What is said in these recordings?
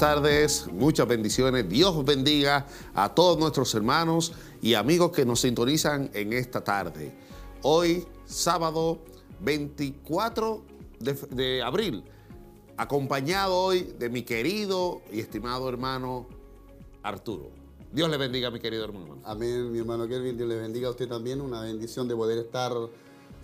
tardes, muchas bendiciones. Dios bendiga a todos nuestros hermanos y amigos que nos sintonizan en esta tarde. Hoy, sábado 24 de, abril, acompañado hoy de mi querido y estimado hermano Arturo. Dios le bendiga, mi querido hermano. Amén, mi hermano Kelvin, Dios le bendiga a usted también. Una bendición de poder estar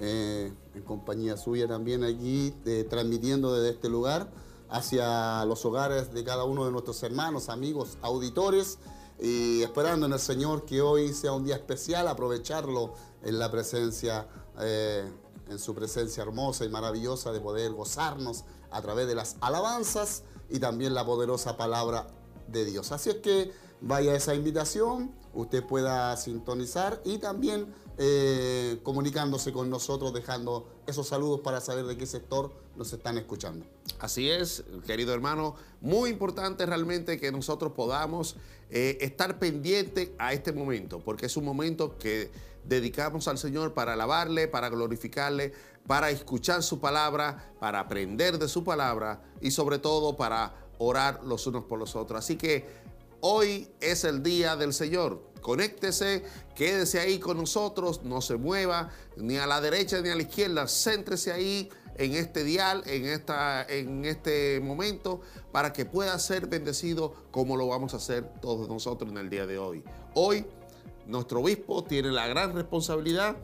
eh, en compañía suya también allí, eh, transmitiendo desde este lugar hacia los hogares de cada uno de nuestros hermanos, amigos, auditores, y esperando en el Señor que hoy sea un día especial, aprovecharlo en la presencia, eh, en su presencia hermosa y maravillosa de poder gozarnos a través de las alabanzas y también la poderosa palabra de Dios. Así es que vaya esa invitación, usted pueda sintonizar y también eh, comunicándose con nosotros, dejando esos saludos para saber de qué sector nos están escuchando. Así es, querido hermano, muy importante realmente que nosotros podamos eh, estar pendientes a este momento, porque es un momento que dedicamos al Señor para alabarle, para glorificarle, para escuchar su palabra, para aprender de su palabra y sobre todo para orar los unos por los otros. Así que Hoy es el día del Señor. Conéctese, quédese ahí con nosotros, no se mueva ni a la derecha ni a la izquierda, céntrese ahí en este dial, en, esta, en este momento, para que pueda ser bendecido como lo vamos a hacer todos nosotros en el día de hoy. Hoy nuestro obispo tiene la gran responsabilidad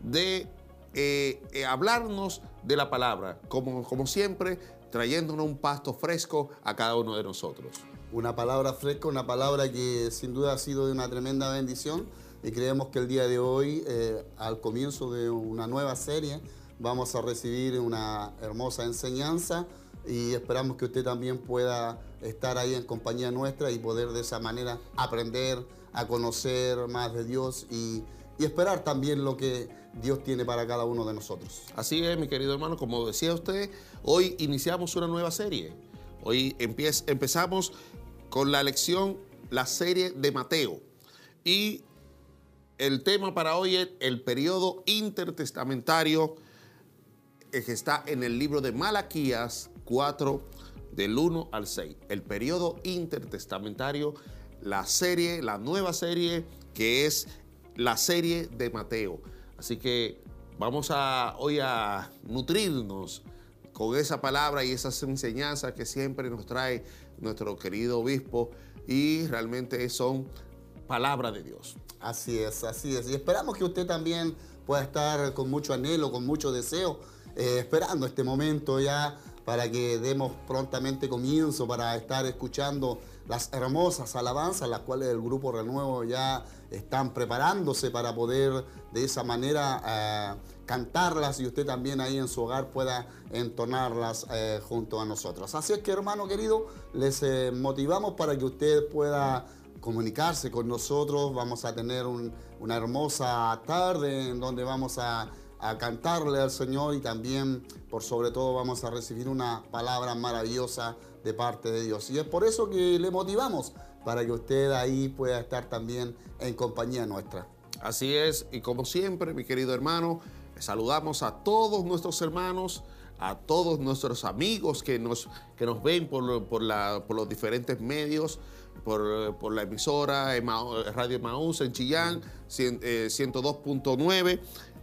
de eh, eh, hablarnos de la palabra, como, como siempre, trayéndonos un pasto fresco a cada uno de nosotros una palabra fresca, una palabra que sin duda ha sido de una tremenda bendición y creemos que el día de hoy, eh, al comienzo de una nueva serie, vamos a recibir una hermosa enseñanza y esperamos que usted también pueda estar ahí en compañía nuestra y poder de esa manera aprender a conocer más de Dios y, esperar también lo que Dios tiene para cada uno de nosotros. Así es, mi querido hermano, como decía usted, hoy iniciamos una nueva serie. Hoy empezamos con la lección, la serie de Mateo. Y el tema para hoy es el periodo intertestamentario que está en el libro de Malaquías 4, del 1 al 6. El periodo intertestamentario, la serie, la nueva serie que es la serie de Mateo. Así que vamos a hoy a nutrirnos con esa palabra y esas enseñanzas que siempre nos trae nuestro querido obispo y realmente son palabra de Dios. Así es, así es. Y esperamos que usted también pueda estar con mucho anhelo, con mucho deseo, eh, esperando este momento ya para que demos prontamente comienzo, para estar escuchando las hermosas alabanzas, las cuales el Grupo Renuevo ya están preparándose para poder de esa manera eh, cantarlas y usted también ahí en su hogar pueda entonarlas eh, junto a nosotros. Así es que hermano querido, les eh, motivamos para que usted pueda comunicarse con nosotros. Vamos a tener una hermosa tarde en donde vamos a, a cantarle al Señor y también por sobre todo vamos a recibir una palabra maravillosa de parte de Dios. Y es por eso que le motivamos para que usted ahí pueda estar también en compañía nuestra. Así es, y como siempre, mi querido hermano, Saludamos a todos nuestros hermanos, a todos nuestros amigos que nos, que nos ven por, por, los diferentes medios, por, la emisora Radio Maús en Chillán, 102.9.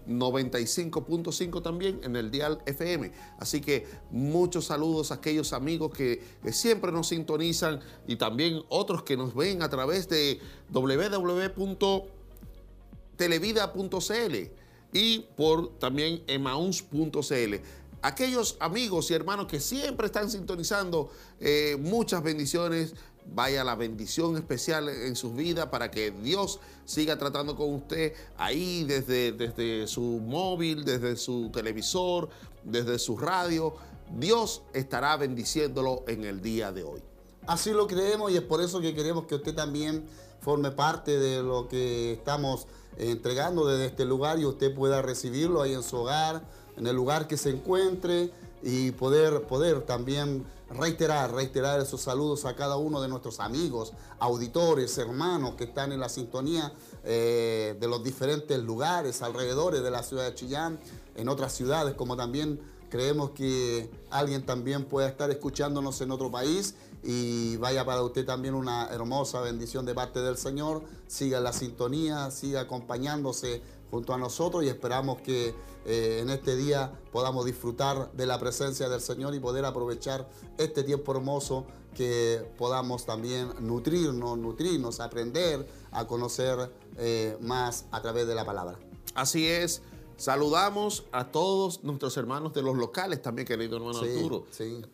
95.5 eh, también en el Dial FM. Así que muchos saludos a aquellos amigos que, que, siempre nos sintonizan y también otros que nos ven a través de www.televida.cl y por también emaus.cl. Aquellos amigos y hermanos que siempre están sintonizando, eh, muchas bendiciones. Vaya la bendición especial en sus vidas para que Dios siga tratando con usted ahí desde, desde su móvil, desde su televisor, desde su radio. Dios estará bendiciéndolo en el día de hoy. Así lo creemos y es por eso que queremos que usted también forme parte de lo que estamos entregando desde este lugar y usted pueda recibirlo ahí en su hogar, en el lugar que se encuentre y poder, poder también reiterar, reiterar esos saludos a cada uno de nuestros amigos, auditores, hermanos que están en la sintonía eh, de los diferentes lugares alrededores de la ciudad de Chillán, en otras ciudades, como también creemos que alguien también pueda estar escuchándonos en otro país y vaya para usted también una hermosa bendición de parte del Señor. Siga la sintonía, siga acompañándose junto a nosotros y esperamos que eh, en este día podamos disfrutar de la presencia del Señor y poder aprovechar este tiempo hermoso que podamos también nutrirnos, nutrirnos, aprender a conocer eh, más a través de la palabra. Así es. Saludamos a todos nuestros hermanos de los locales también, querido hermano Arturo.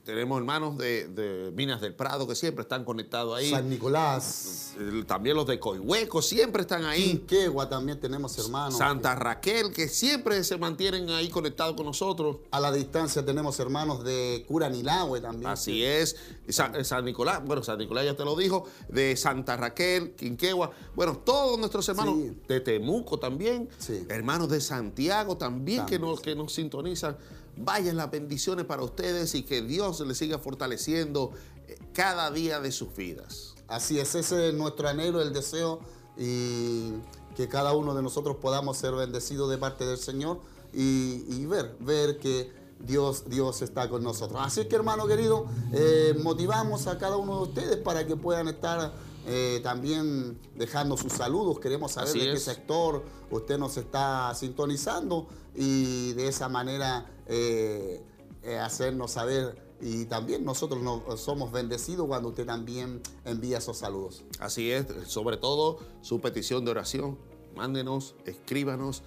Tenemos hermanos de, Minas del Prado que siempre están conectados ahí. San Nicolás. También los de Coihueco siempre están ahí. Quinquegua también tenemos hermanos. Santa Raquel, que siempre se mantienen ahí conectados con nosotros. A la distancia tenemos hermanos de Curanilahue también. Así es. San, Nicolás, bueno, San Nicolás ya te lo dijo, de Santa Raquel, Quinquegua. Bueno, todos nuestros hermanos de Temuco también. Hermanos de Santiago también que nos, que nos sintonizan. Vayan las bendiciones para ustedes y que Dios les siga fortaleciendo eh, cada día de sus vidas. Así es, ese es nuestro anhelo, el deseo y que cada uno de nosotros podamos ser bendecidos de parte del Señor y, ver, ver que Dios, Dios está con nosotros. Así que hermano querido, eh, motivamos a cada uno de ustedes para que puedan estar eh, también dejando sus saludos. Queremos saber de qué sector usted nos está sintonizando y de esa manera eh, eh, hacernos saber. Y también nosotros somos bendecidos cuando usted también envía esos saludos. Así es, sobre todo su petición de oración. Mándenos, escríbanos.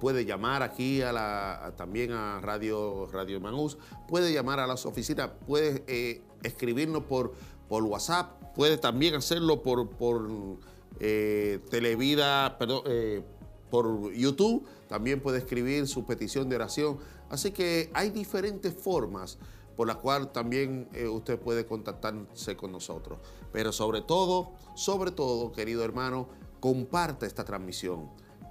puede llamar aquí a la, también a Radio, Radio Manús, puede llamar a las oficinas, puede escribirnos por, por WhatsApp, puede también hacerlo por, por eh, Televida, perdón, eh, por YouTube, también puede escribir su petición de oración. Así que hay diferentes formas por las cuales también eh, usted puede contactarse con nosotros. Pero sobre todo, sobre todo, querido hermano, comparta esta transmisión.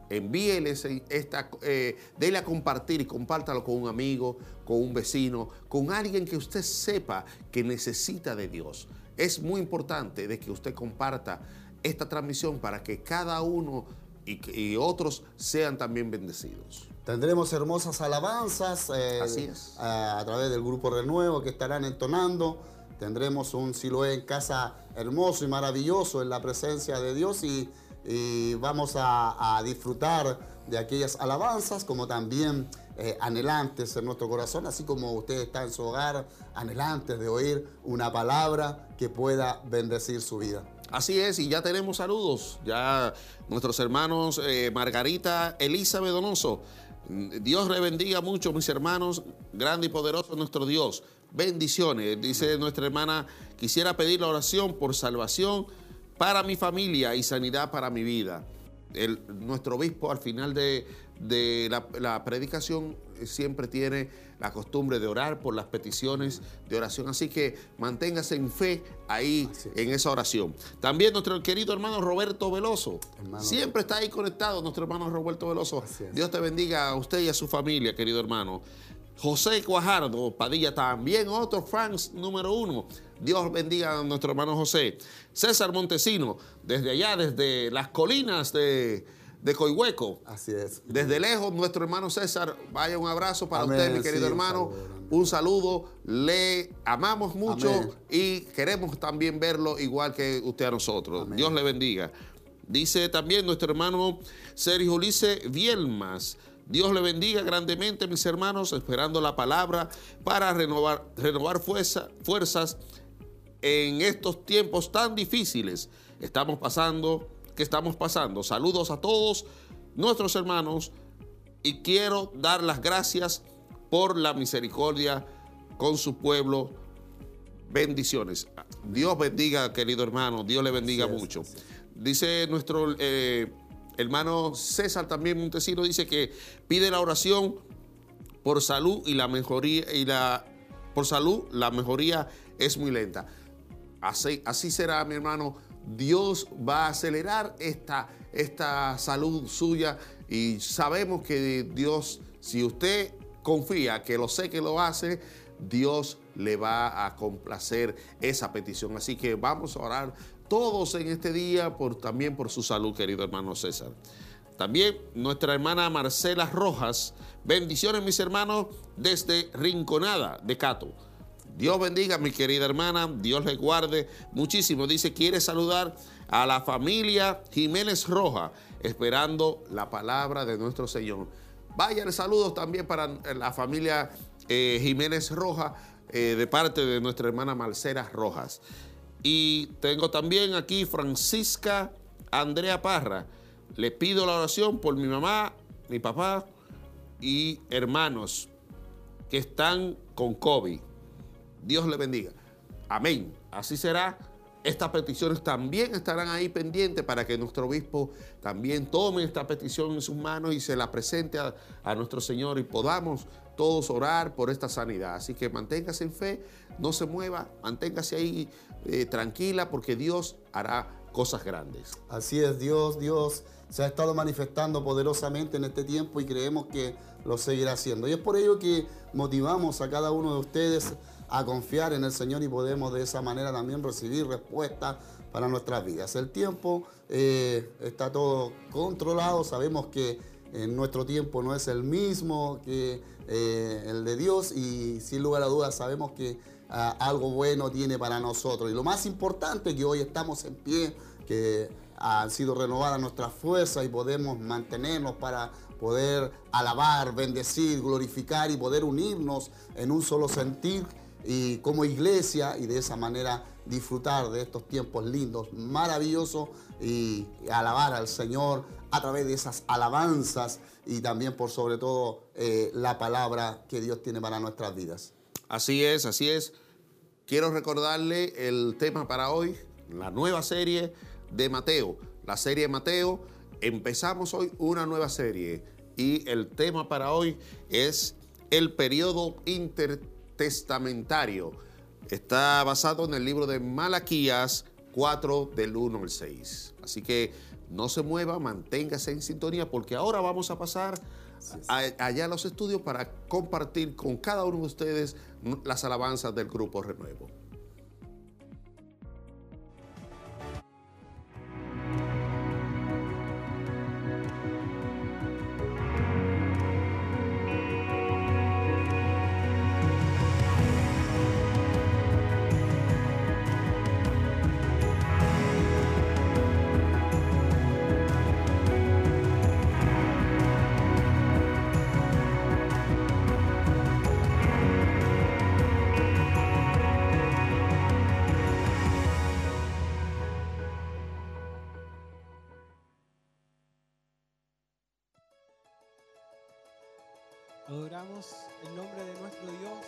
Envíele esta, eh, a compartir y compártalo con un amigo, con un vecino, con alguien que usted sepa que necesita de Dios es muy importante de que usted comparta esta transmisión para que cada uno y, otros sean también bendecidos. Tendremos hermosas alabanzas eh, A, través del grupo Renuevo que estarán entonando. Tendremos un Siloé en casa hermoso y maravilloso en la presencia de Dios y, vamos a, a disfrutar de aquellas alabanzas como también eh, anhelantes en nuestro corazón, así como usted está en su hogar, anhelantes de oír una palabra que pueda bendecir su vida. Así es, y ya tenemos saludos. Ya nuestros hermanos eh, Margarita Elizabeth Donoso. Dios le bendiga mucho, mis hermanos. Grande y poderoso nuestro Dios. Bendiciones. Dice nuestra hermana, quisiera pedir la oración por salvación para mi familia y sanidad para mi vida. El, nuestro obispo al final de, de la, predicación siempre tiene la costumbre de orar por las peticiones de oración. Así que manténgase en fe ahí en esa oración. También nuestro querido hermano Roberto Veloso. siempre está ahí conectado, nuestro hermano Roberto Veloso. Dios te bendiga a usted y a su familia, querido hermano. José Cuajardo Padilla, también otro fans número uno. Dios bendiga a nuestro hermano José. César Montesino, desde allá, desde las colinas de de Coihueco. Así es. Desde lejos, nuestro hermano César, vaya un abrazo para usted, mi querido hermano. Un saludo, le amamos mucho y queremos también verlo igual que usted a nosotros. Dios le bendiga. Dice también nuestro hermano Sergio Ulises Vielmas. Dios le bendiga grandemente, mis hermanos, esperando la palabra para renovar, renovar fuerzas en estos tiempos tan difíciles. Estamos pasando que estamos pasando. Saludos a todos nuestros hermanos y quiero dar las gracias por la misericordia con su pueblo. Bendiciones. Dios bendiga, querido hermano. Dios le bendiga mucho. Dice nuestro eh, hermano César también Montesino, dice que pide la oración por salud y la mejoría y la por salud la mejoría es muy lenta. Así, será, mi hermano Dios va a acelerar esta, esta salud suya y sabemos que Dios, si usted confía, que lo sé que lo hace, Dios le va a complacer esa petición. Así que vamos a orar todos en este día también por su salud, querido hermano César. También nuestra hermana Marcela Rojas. Bendiciones, mis hermanos, desde Rinconada de Cato. Dios bendiga, mi querida hermana, Dios le guarde muchísimo. Dice, quiere saludar a la familia Jiménez Roja, esperando la palabra de nuestro Señor. Vayan saludos también para la familia eh, Jiménez Roja, eh, de parte de nuestra hermana Marcela Rojas. Y tengo también aquí Francisca Andrea Parra. Le pido la oración por mi mamá, mi papá y hermanos que están con COVID. Dios le bendiga. Amén. Así será. Estas peticiones también estarán ahí pendientes para que nuestro obispo también tome esta petición en sus manos y se la presente a, nuestro Señor y podamos todos orar por esta sanidad. Así que manténgase en fe, no se mueva, manténgase ahí eh, tranquila porque Dios hará cosas grandes. Así es, Dios, Dios se ha estado manifestando poderosamente en este tiempo y creemos que lo seguirá haciendo. Y es por ello que motivamos a cada uno de ustedes a confiar en el Señor y podemos de esa manera también recibir respuestas para nuestras vidas. El tiempo eh, está todo controlado, sabemos que nuestro tiempo no es el mismo que eh, el de Dios y sin lugar a dudas sabemos que ah, algo bueno tiene para nosotros. Y lo más importante que hoy estamos en pie, que han sido renovadas nuestras fuerzas y podemos mantenernos para poder alabar, bendecir, glorificar y poder unirnos en un solo sentir y como iglesia y de esa manera disfrutar de estos tiempos lindos, maravillosos y alabar al Señor a través de esas alabanzas y también por sobre todo eh, la palabra que Dios tiene para nuestras vidas. Así es, así es. Quiero recordarle el tema para hoy, la nueva serie de Mateo. La serie de Mateo, empezamos hoy una nueva serie y el tema para hoy es el periodo intertestamentario. Está basado en el libro de Malaquías 4 del 1 al 6. Así que no se mueva, manténgase en sintonía porque ahora vamos a pasar allá a los estudios para compartir con cada uno de ustedes las alabanzas del grupo Renuevo. Dios es león,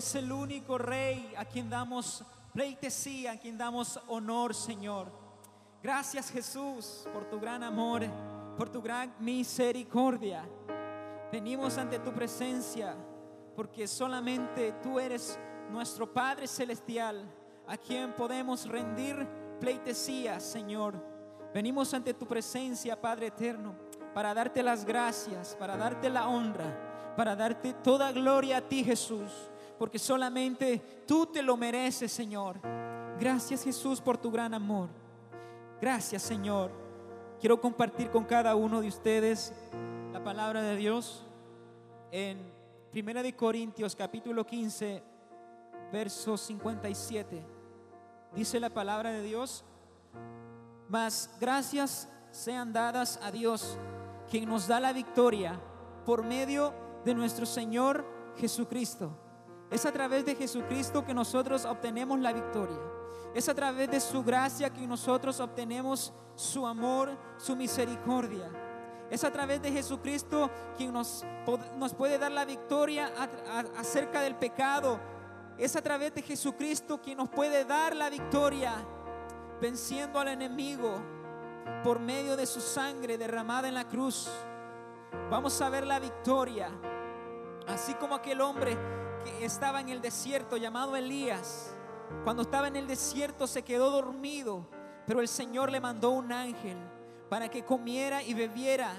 eres el único Rey a quien damos pleitesía, a quien damos honor, Señor. Gracias, Jesús, por tu gran amor, por tu gran misericordia. Venimos ante tu presencia porque solamente tú eres nuestro Padre Celestial, a quien podemos rendir pleitesía, Señor. Venimos ante tu presencia, Padre Eterno, para darte las gracias, para darte la honra, para darte toda gloria a ti, Jesús, porque solamente tú te lo mereces, Señor. Gracias, Jesús, por tu gran amor. Gracias, Señor. Quiero compartir con cada uno de ustedes la palabra de Dios en 1 de Corintios capítulo 15, verso 57. Dice la palabra de Dios, mas gracias sean dadas a Dios, quien nos da la victoria por medio de nuestro Señor Jesucristo. Es a través de Jesucristo que nosotros obtenemos la victoria. Es a través de su gracia que nosotros obtenemos su amor, su misericordia. Es a través de Jesucristo quien nos, nos puede dar la victoria acerca del pecado. Es a través de Jesucristo quien nos puede dar la victoria venciendo al enemigo por medio de su sangre derramada en la cruz. Vamos a ver la victoria. Así como aquel hombre que estaba en el desierto llamado Elías. Cuando estaba en el desierto se quedó dormido, pero el Señor le mandó un ángel para que comiera y bebiera.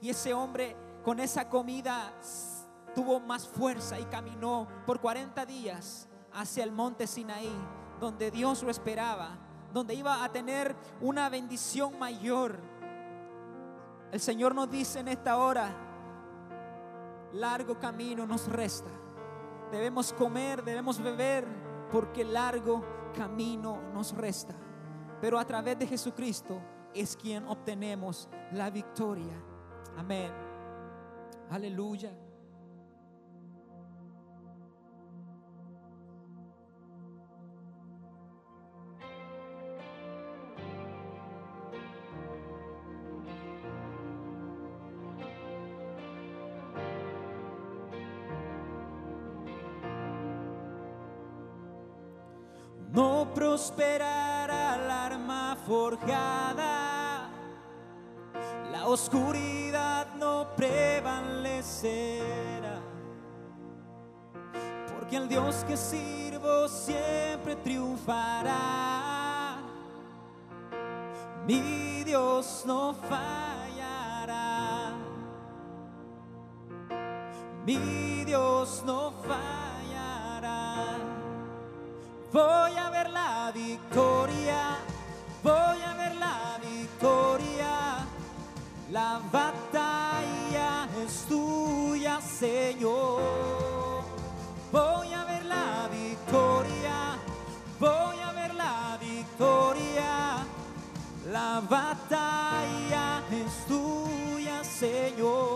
Y ese hombre con esa comida tuvo más fuerza y caminó por 40 días hacia el monte Sinaí, donde Dios lo esperaba, donde iba a tener una bendición mayor. El Señor nos dice en esta hora, largo camino nos resta. Debemos comer, debemos beber, porque largo camino nos resta. Pero a través de Jesucristo es quien obtenemos la victoria. Amén. Aleluya. Prosperará la arma forjada, la oscuridad no prevalecerá. porque el Dios que sirvo siempre triunfará. Mi Dios no fallará. Mi Dios no fallará. Voy a ver la victoria, voy a ver la victoria. La batalla es tuya, Señor. Voy a ver la victoria, voy a ver la victoria. La batalla es tuya, Señor.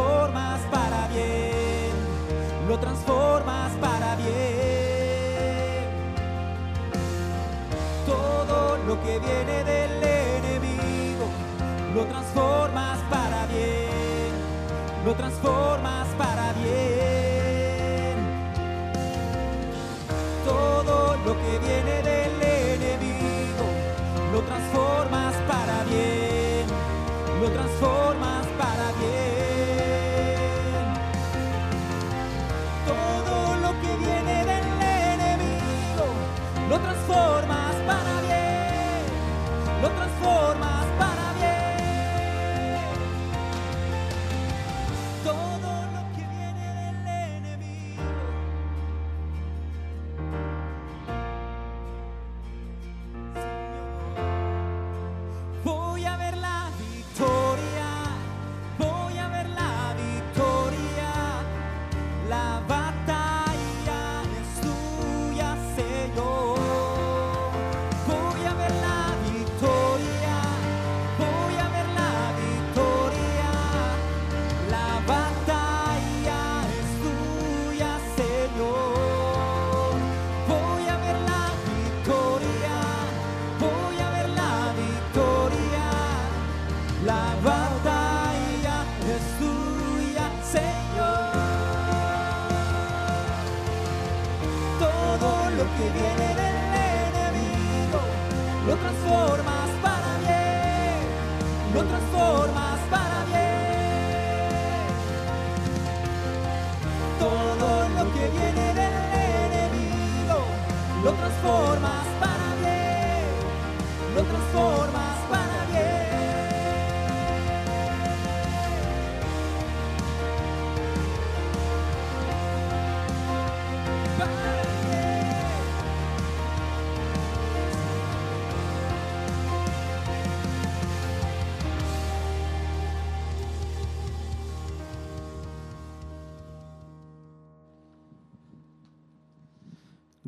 transformas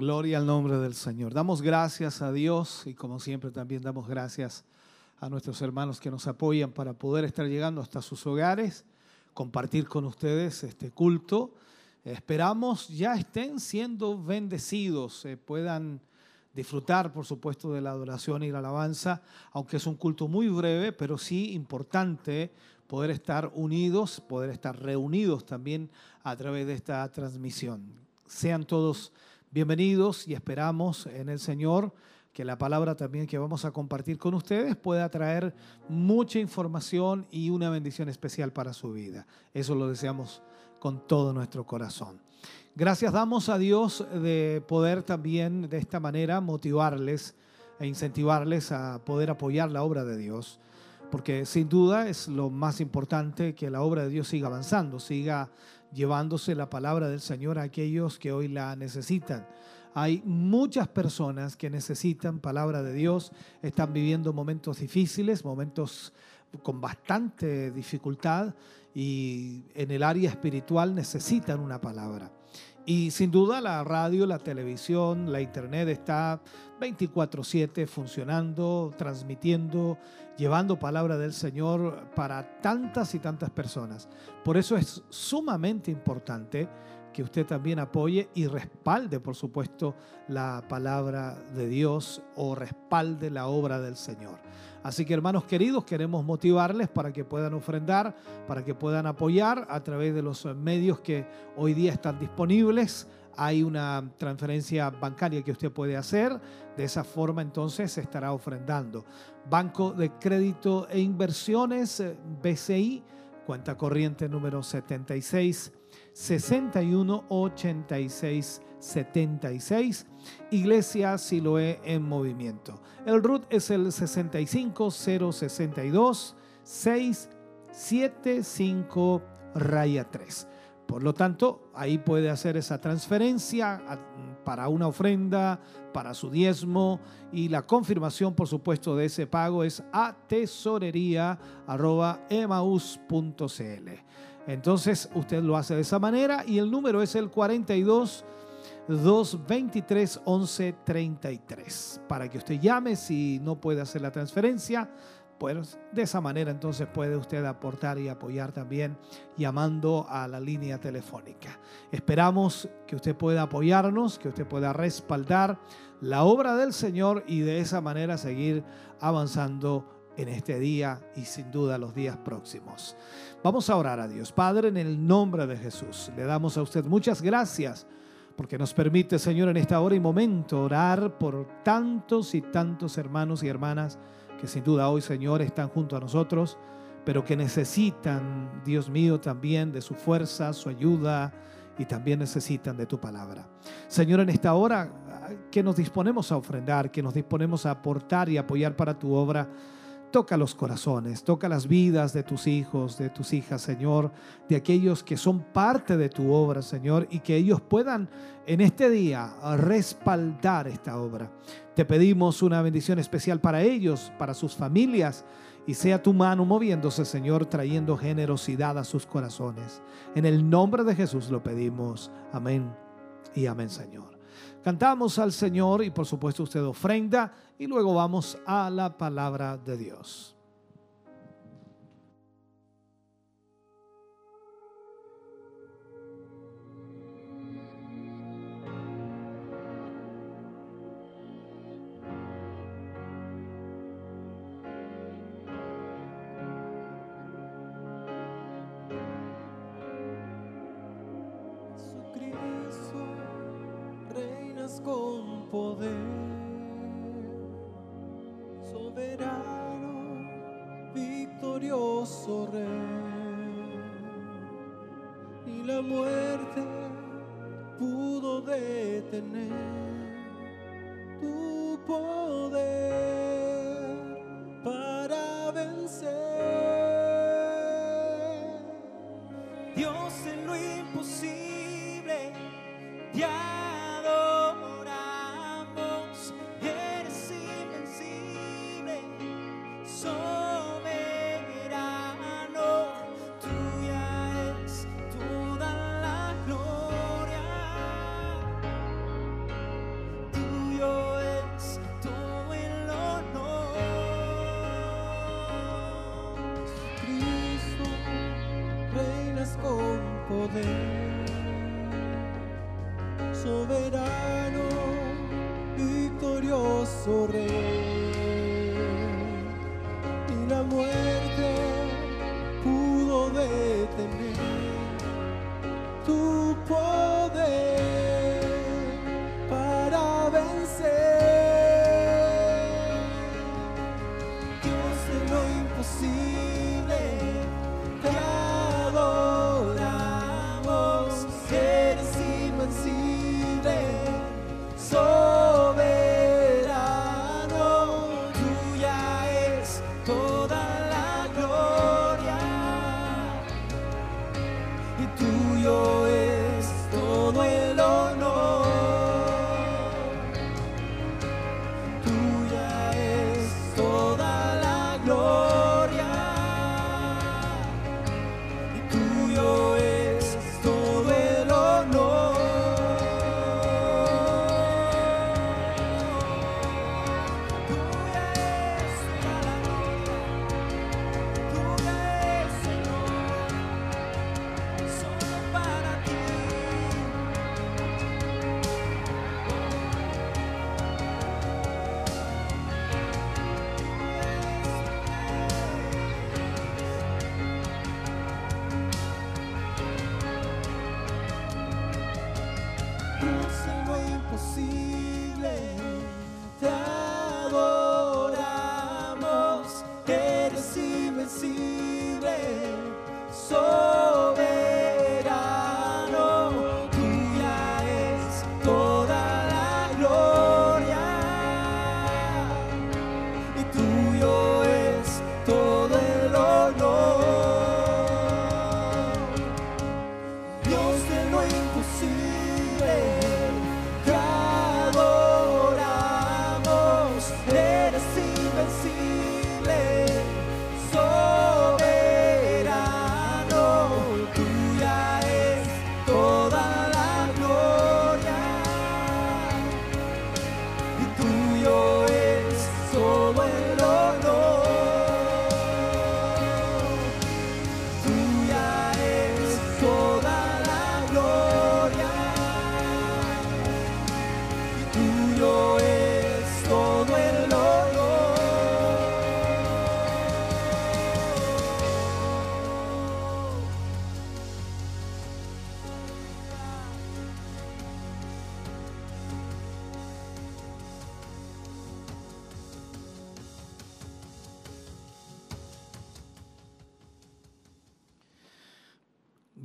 Gloria al nombre del Señor. Damos gracias a Dios y como siempre también damos gracias a nuestros hermanos que nos apoyan para poder estar llegando hasta sus hogares, compartir con ustedes este culto. Esperamos ya estén siendo bendecidos, se puedan disfrutar, por supuesto, de la adoración y la alabanza, aunque es un culto muy breve, pero sí importante poder estar unidos, poder estar reunidos también a través de esta transmisión. Sean todos bienvenidos y esperamos en el Señor que la palabra también que vamos a compartir con ustedes pueda traer mucha información y una bendición especial para su vida. Eso lo deseamos con todo nuestro corazón. Gracias damos a Dios de poder también de esta manera motivarles e incentivarles a poder apoyar la obra de Dios, porque sin duda es lo más importante que la obra de Dios siga avanzando, siga llevándose la palabra del Señor a aquellos que hoy la necesitan. Hay muchas personas que necesitan palabra de Dios, están viviendo momentos difíciles, momentos con bastante dificultad y en el área espiritual necesitan una palabra. Y sin duda la radio, la televisión, la internet está 24/7 funcionando, transmitiendo, llevando palabra del Señor para tantas y tantas personas. Por eso es sumamente importante que usted también apoye y respalde, por supuesto, la palabra de Dios o respalde la obra del Señor. Así que hermanos queridos, queremos motivarles para que puedan ofrendar, para que puedan apoyar a través de los medios que hoy día están disponibles. Hay una transferencia bancaria que usted puede hacer. De esa forma entonces se estará ofrendando. Banco de Crédito e Inversiones, eh, BCI, cuenta corriente número 76 61 86 76. Iglesia Siloé en movimiento. El RUT es el 65062 675 raya 3. Por lo tanto, ahí puede hacer esa transferencia para una ofrenda, para su diezmo y la confirmación, por supuesto, de ese pago es a tesorería.emaus.cl. Entonces, usted lo hace de esa manera y el número es el 42 223 1133 para que usted llame si no puede hacer la transferencia. Pues de esa manera entonces puede usted aportar y apoyar también llamando a la línea telefónica. Esperamos que usted pueda apoyarnos, que usted pueda respaldar la obra del Señor y de esa manera seguir avanzando en este día y sin duda los días próximos. Vamos a orar a Dios. Padre, en el nombre de Jesús, le damos a usted muchas gracias porque nos permite, Señor, en esta hora y momento orar por tantos y tantos hermanos y hermanas que sin duda hoy, Señor, están junto a nosotros, pero que necesitan, Dios mío, también de su fuerza, su ayuda y también necesitan de tu palabra. Señor, en esta hora que nos disponemos a ofrendar, que nos disponemos a aportar y apoyar para tu obra, Toca los corazones, toca las vidas de tus hijos, de tus hijas, Señor, de aquellos que son parte de tu obra, Señor, y que ellos puedan en este día respaldar esta obra. Te pedimos una bendición especial para ellos, para sus familias, y sea tu mano moviéndose, Señor, trayendo generosidad a sus corazones. En el nombre de Jesús lo pedimos. Amén y amén, Señor. Cantamos al Señor y por supuesto usted ofrenda y luego vamos a la palabra de Dios.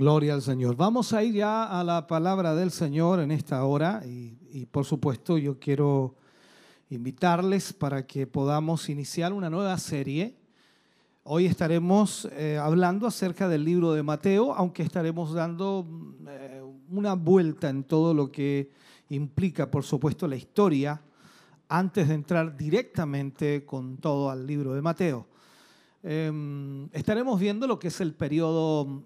Gloria al Señor. Vamos a ir ya a la palabra del Señor en esta hora y, por supuesto yo quiero invitarles para que podamos iniciar una nueva serie. Hoy estaremos eh, hablando acerca del libro de Mateo, aunque estaremos dando eh, una vuelta en todo lo que implica, por supuesto, la historia, antes de entrar directamente con todo al libro de Mateo. Eh, estaremos viendo lo que es el periodo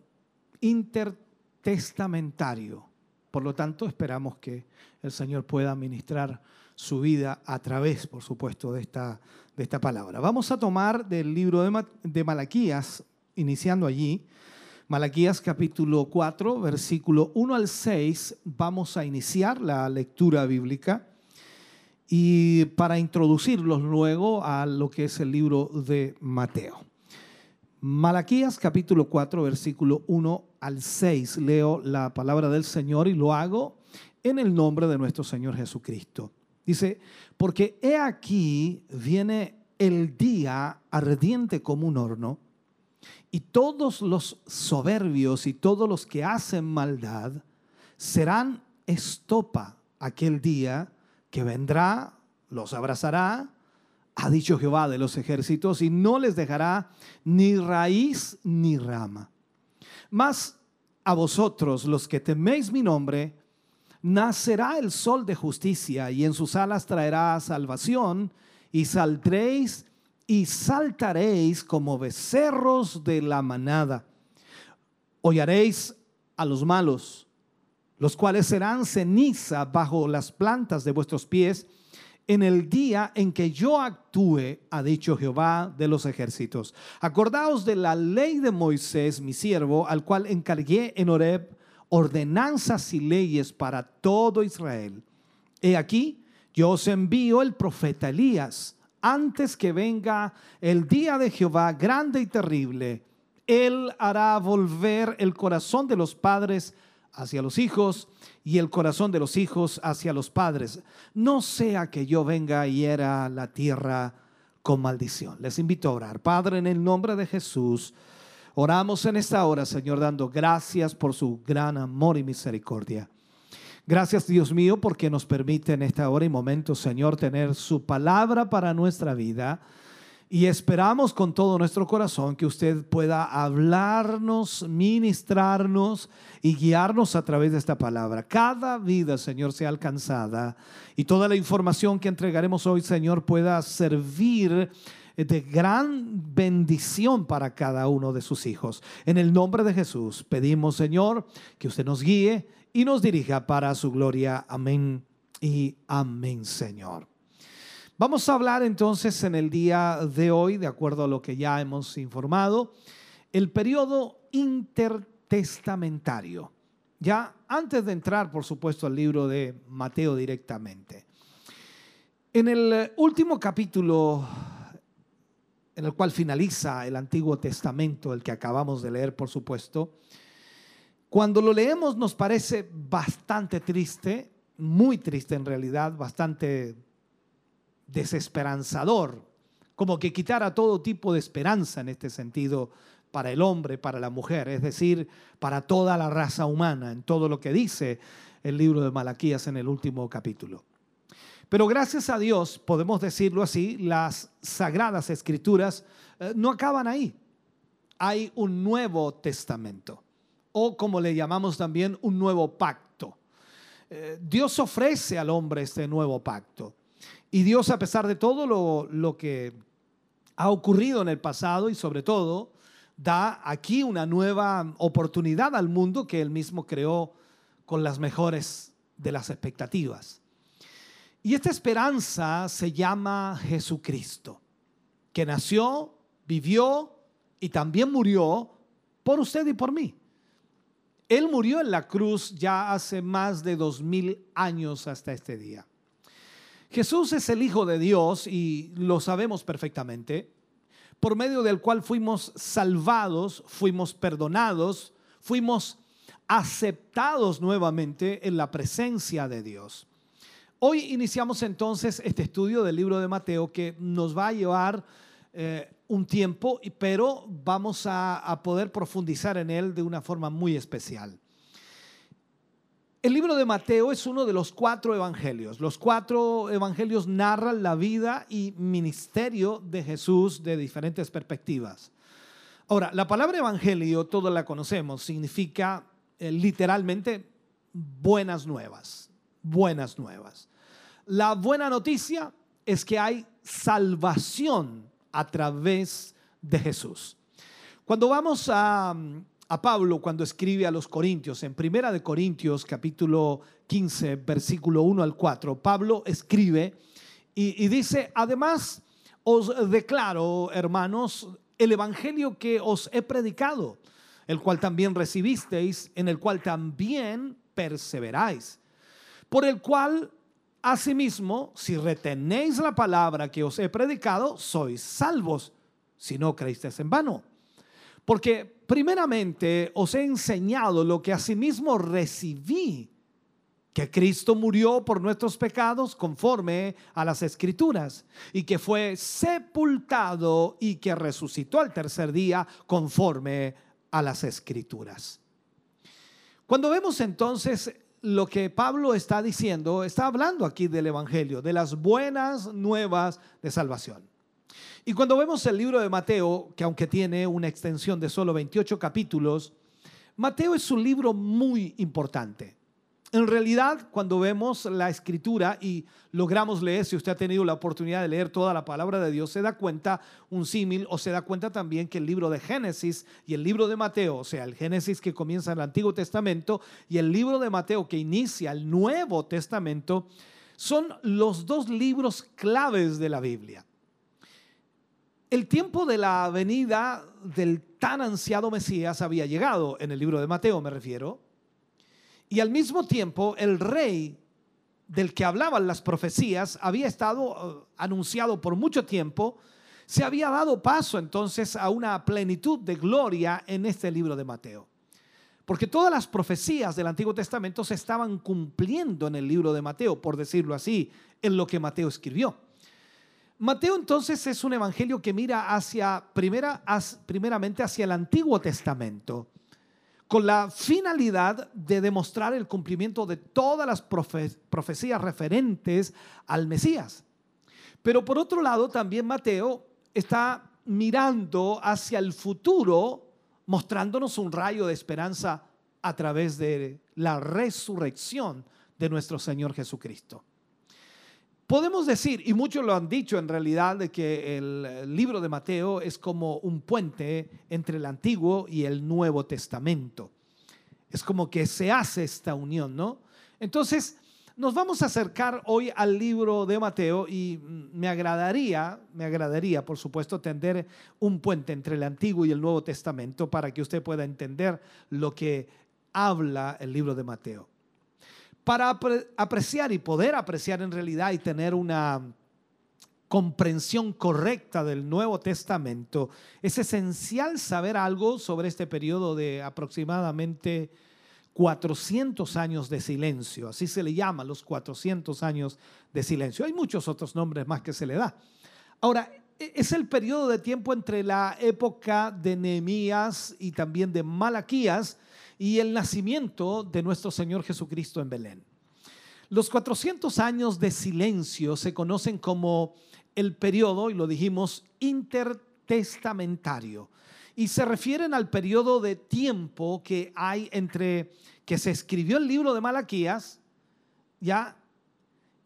intertestamentario. Por lo tanto, esperamos que el Señor pueda ministrar su vida a través, por supuesto, de esta, de esta palabra. Vamos a tomar del libro de, de Malaquías, iniciando allí, Malaquías capítulo 4, versículo 1 al 6, vamos a iniciar la lectura bíblica y para introducirlos luego a lo que es el libro de Mateo. Malaquías capítulo 4, versículo 1 al 6. Leo la palabra del Señor y lo hago en el nombre de nuestro Señor Jesucristo. Dice, porque he aquí viene el día ardiente como un horno, y todos los soberbios y todos los que hacen maldad serán estopa aquel día que vendrá, los abrazará, ha dicho Jehová de los ejércitos, y no les dejará ni raíz ni rama. Mas a vosotros, los que teméis mi nombre, nacerá el sol de justicia, y en sus alas traerá salvación, y saldréis y saltaréis como becerros de la manada. Hollaréis a los malos, los cuales serán ceniza bajo las plantas de vuestros pies, en el día en que yo actúe, ha dicho Jehová de los ejércitos. Acordaos de la ley de Moisés, mi siervo, al cual encargué en Horeb ordenanzas y leyes para todo Israel. He aquí, yo os envío el profeta Elías antes que venga el día de Jehová grande y terrible. Él hará volver el corazón de los padres hacia los hijos y el corazón de los hijos hacia los padres. No sea que yo venga y hiera la tierra con maldición. Les invito a orar. Padre, en el nombre de Jesús, oramos en esta hora, Señor, dando gracias por su gran amor y misericordia. Gracias, Dios mío, porque nos permite en esta hora y momento, Señor, tener su palabra para nuestra vida. Y esperamos con todo nuestro corazón que usted pueda hablarnos, ministrarnos y guiarnos a través de esta palabra. Cada vida, Señor, sea alcanzada y toda la información que entregaremos hoy, Señor, pueda servir de gran bendición para cada uno de sus hijos. En el nombre de Jesús pedimos, Señor, que usted nos guíe y nos dirija para su gloria. Amén y amén, Señor. Vamos a hablar entonces en el día de hoy, de acuerdo a lo que ya hemos informado, el periodo intertestamentario. Ya antes de entrar, por supuesto, al libro de Mateo directamente. En el último capítulo en el cual finaliza el Antiguo Testamento, el que acabamos de leer, por supuesto, cuando lo leemos nos parece bastante triste, muy triste en realidad, bastante desesperanzador, como que quitara todo tipo de esperanza en este sentido para el hombre, para la mujer, es decir, para toda la raza humana, en todo lo que dice el libro de Malaquías en el último capítulo. Pero gracias a Dios, podemos decirlo así, las sagradas escrituras eh, no acaban ahí. Hay un nuevo testamento, o como le llamamos también, un nuevo pacto. Eh, Dios ofrece al hombre este nuevo pacto. Y Dios, a pesar de todo lo, que ha ocurrido en el pasado y sobre todo, da aquí una nueva oportunidad al mundo que él mismo creó con las mejores de las expectativas. Y esta esperanza se llama Jesucristo, que nació, vivió y también murió por usted y por mí. Él murió en la cruz ya hace más de dos mil años hasta este día. Jesús es el Hijo de Dios y lo sabemos perfectamente, por medio del cual fuimos salvados, fuimos perdonados, fuimos aceptados nuevamente en la presencia de Dios. Hoy iniciamos entonces este estudio del libro de Mateo que nos va a llevar eh, un tiempo, pero vamos a, a poder profundizar en él de una forma muy especial. El libro de Mateo es uno de los cuatro evangelios. Los cuatro evangelios narran la vida y ministerio de Jesús de diferentes perspectivas. Ahora, la palabra evangelio, todos la conocemos, significa eh, literalmente buenas nuevas, buenas nuevas. La buena noticia es que hay salvación a través de Jesús. Cuando vamos a, Pablo, cuando escribe a los Corintios, en Primera de Corintios capítulo 15, versículo 1 al 4, Pablo escribe y, y dice, además os declaro, hermanos, el Evangelio que os he predicado, el cual también recibisteis, en el cual también perseveráis, por el cual Asimismo, si retenéis la palabra que os he predicado, sois salvos, si no creísteis en vano. Porque primeramente os he enseñado lo que asimismo recibí, que Cristo murió por nuestros pecados conforme a las escrituras, y que fue sepultado y que resucitó al tercer día conforme a las escrituras. Cuando vemos entonces lo que Pablo está diciendo, está hablando aquí del Evangelio, de las buenas nuevas de salvación. Y cuando vemos el libro de Mateo, que aunque tiene una extensión de solo 28 capítulos, Mateo es un libro muy importante. En realidad, cuando vemos la escritura y logramos leer, si usted ha tenido la oportunidad de leer toda la palabra de Dios, se da cuenta un símil o se da cuenta también que el libro de Génesis y el libro de Mateo, o sea, el Génesis que comienza en el Antiguo Testamento y el libro de Mateo que inicia el Nuevo Testamento, son los dos libros claves de la Biblia. El tiempo de la venida del tan ansiado Mesías había llegado, en el libro de Mateo me refiero, Y al mismo tiempo, el rey del que hablaban las profecías había estado eh, anunciado por mucho tiempo, se había dado paso entonces a una plenitud de gloria en este libro de Mateo. Porque todas las profecías del Antiguo Testamento se estaban cumpliendo en el libro de Mateo, por decirlo así, en lo que Mateo escribió. Mateo entonces es un evangelio que mira hacia, primera, primeramente hacia el Antiguo Testamento, con la finalidad de demostrar el cumplimiento de todas las profecías referentes al Mesías. Pero por otro lado, también Mateo está mirando hacia el futuro, mostrándonos un rayo de esperanza a través de la resurrección de nuestro Señor Jesucristo. Podemos decir, y muchos lo han dicho en realidad, de que el libro de Mateo es como un puente entre el Antiguo y el Nuevo Testamento. Es como que se hace esta unión, ¿no? Entonces, nos vamos a acercar hoy al libro de Mateo y me agradaría, me agradaría, por supuesto, tender un puente entre el Antiguo y el Nuevo Testamento para que usted pueda entender lo que habla el libro de Mateo para apreciar y poder apreciar en realidad y tener una comprensión correcta del Nuevo Testamento, es esencial saber algo sobre este periodo de aproximadamente 400 años de silencio, así se le llama los 400 años de silencio. Hay muchos otros nombres más que se le da. Ahora, e-, es el periodo de tiempo entre la época de Nehemías y también de Malaquías, y el nacimiento de nuestro Señor Jesucristo en Belén. Los 400 años de silencio se conocen como el periodo, y lo dijimos, intertestamentario. Y se refieren al periodo de tiempo que hay entre que se escribió el libro de Malaquías, ya,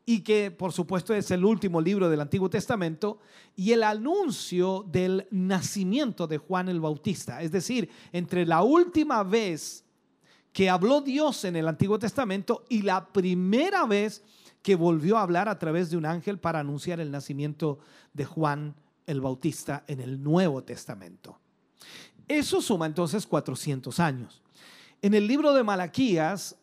y que por supuesto es el último libro del Antiguo Testamento, y el anuncio del nacimiento de Juan el Bautista. Es decir, entre la última vez que habló Dios en el Antiguo Testamento y la primera vez que volvió a hablar a través de un ángel para anunciar el nacimiento de Juan el Bautista en el Nuevo Testamento. Eso suma entonces 400 años. En el libro de Malaquías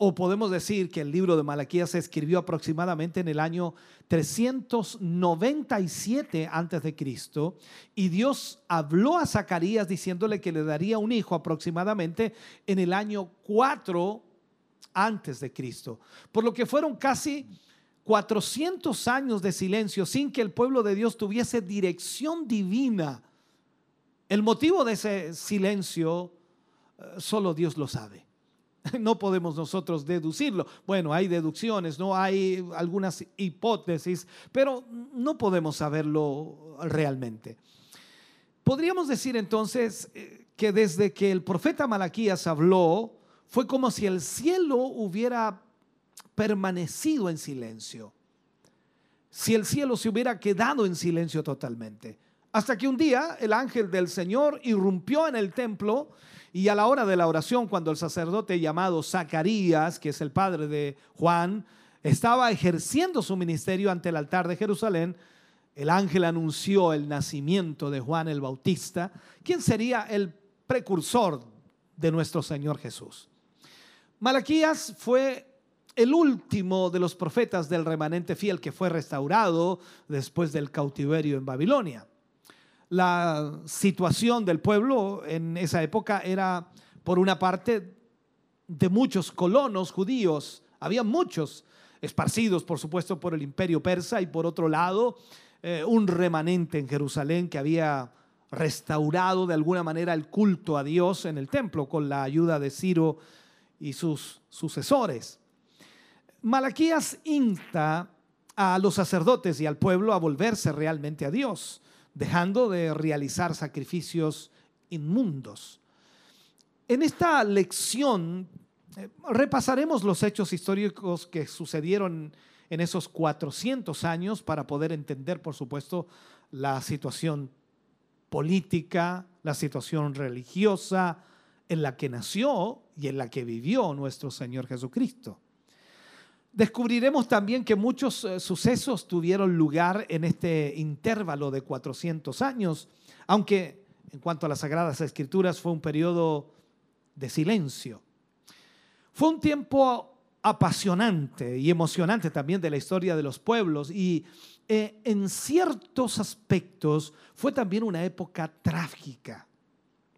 o podemos decir que el libro de Malaquías se escribió aproximadamente en el año 397 antes de Cristo y Dios habló a Zacarías diciéndole que le daría un hijo aproximadamente en el año 4 antes de Cristo. Por lo que fueron casi 400 años de silencio sin que el pueblo de Dios tuviese dirección divina. El motivo de ese silencio eh, solo Dios lo sabe. No podemos nosotros deducirlo. Bueno, hay deducciones, no hay algunas hipótesis, pero no podemos saberlo realmente. Podríamos decir entonces eh, que desde que el profeta Malaquías habló, fue como si el cielo hubiera permanecido en silencio. Si el cielo se hubiera quedado en silencio totalmente. Hasta que un día el ángel del Señor irrumpió en el templo y a la hora de la oración, cuando el sacerdote llamado Zacarías, que es el padre de Juan, estaba ejerciendo su ministerio ante el altar de Jerusalén, el ángel anunció el nacimiento de Juan el Bautista, quien sería el precursor de nuestro Señor Jesús. Malaquías fue el último de los profetas del remanente fiel que fue restaurado después del cautiverio en Babilonia la situación del pueblo en esa época era, por una parte, de muchos colonos judíos. Había muchos esparcidos, por supuesto, por el imperio persa y por otro lado, eh, un remanente en Jerusalén que había restaurado de alguna manera el culto a Dios en el templo con la ayuda de Ciro y sus sucesores. Malaquías insta a los sacerdotes y al pueblo a volverse realmente a Dios dejando de realizar sacrificios inmundos. En esta lección eh, repasaremos los hechos históricos que sucedieron en esos 400 años para poder entender, por supuesto, la situación política, la situación religiosa en la que nació y en la que vivió nuestro Señor Jesucristo. Descubriremos también que muchos eh, sucesos tuvieron lugar en este intervalo de 400 años, aunque en cuanto a las Sagradas Escrituras fue un periodo de silencio. Fue un tiempo apasionante y emocionante también de la historia de los pueblos y eh, en ciertos aspectos fue también una época trágica,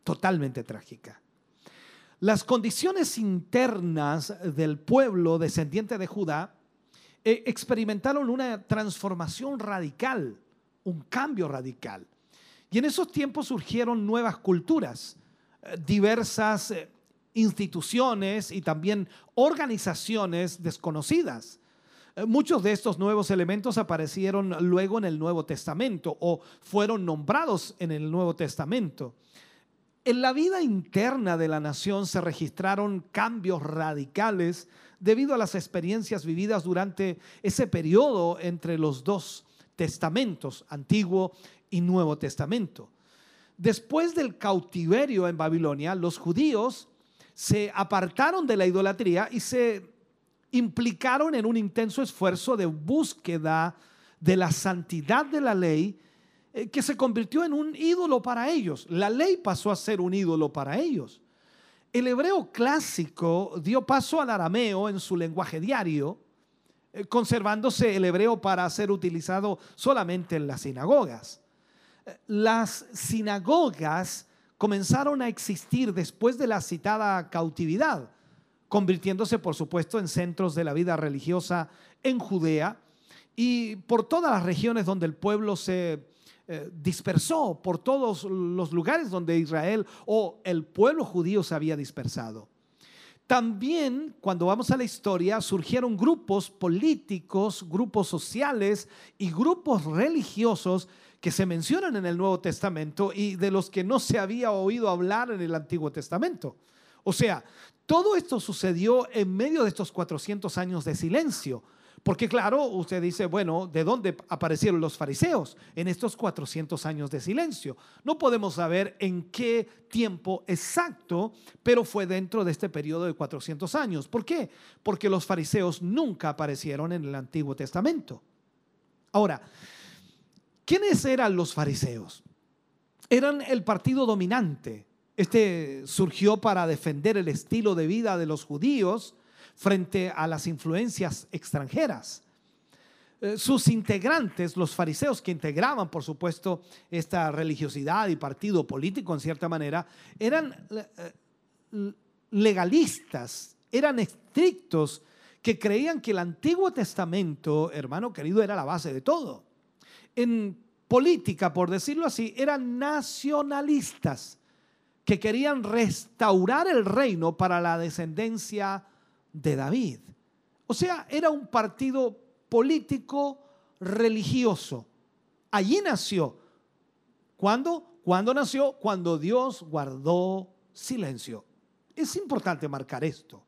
totalmente trágica. Las condiciones internas del pueblo descendiente de Judá eh, experimentaron una transformación radical, un cambio radical. Y en esos tiempos surgieron nuevas culturas, eh, diversas eh, instituciones y también organizaciones desconocidas. Muchos de estos nuevos elementos aparecieron luego en el Nuevo Testamento o fueron nombrados en el Nuevo Testamento. En la vida interna de la nación se registraron cambios radicales debido a las experiencias vividas durante ese periodo entre los dos testamentos, Antiguo y Nuevo Testamento. Después del cautiverio en Babilonia, los judíos se apartaron de la idolatría y se implicaron en un intenso esfuerzo de búsqueda de la santidad de la ley que se convirtió en un ídolo para ellos. La ley pasó a ser un ídolo para ellos. El hebreo clásico dio paso al arameo en su lenguaje diario, eh, conservándose el hebreo para ser utilizado solamente en las sinagogas. Eh, las sinagogas comenzaron a existir después de la citada cautividad, convirtiéndose por supuesto en centros de la vida religiosa en Judea y por todas las regiones donde el pueblo se eh, dispersó por todos los lugares donde Israel o el pueblo judío se había dispersado. También, cuando vamos a la historia, surgieron grupos políticos, grupos sociales y grupos religiosos que se mencionan en el Nuevo Testamento y de los que no se había oído hablar en el Antiguo Testamento. O sea, todo esto sucedió en medio de estos 400 años de silencio. Porque claro, usted dice, bueno, ¿de dónde aparecieron los fariseos en estos 400 años de silencio? No podemos saber en qué tiempo exacto, pero fue dentro de este periodo de 400 años. ¿Por qué? Porque los fariseos nunca aparecieron en el Antiguo Testamento. Ahora, ¿quiénes eran los fariseos? Eran el partido dominante. Este surgió para defender el estilo de vida de los judíos frente a las influencias extranjeras. Eh, sus integrantes, los fariseos que integraban, por supuesto, esta religiosidad y partido político en cierta manera, eran eh, legalistas, eran estrictos, que creían que el Antiguo Testamento, hermano querido, era la base de todo. En política, por decirlo así, eran nacionalistas que querían restaurar el reino para la descendencia de David. O sea, era un partido político religioso. Allí nació. ¿Cuándo? ¿Cuándo nació? Cuando Dios guardó silencio. Es importante marcar esto.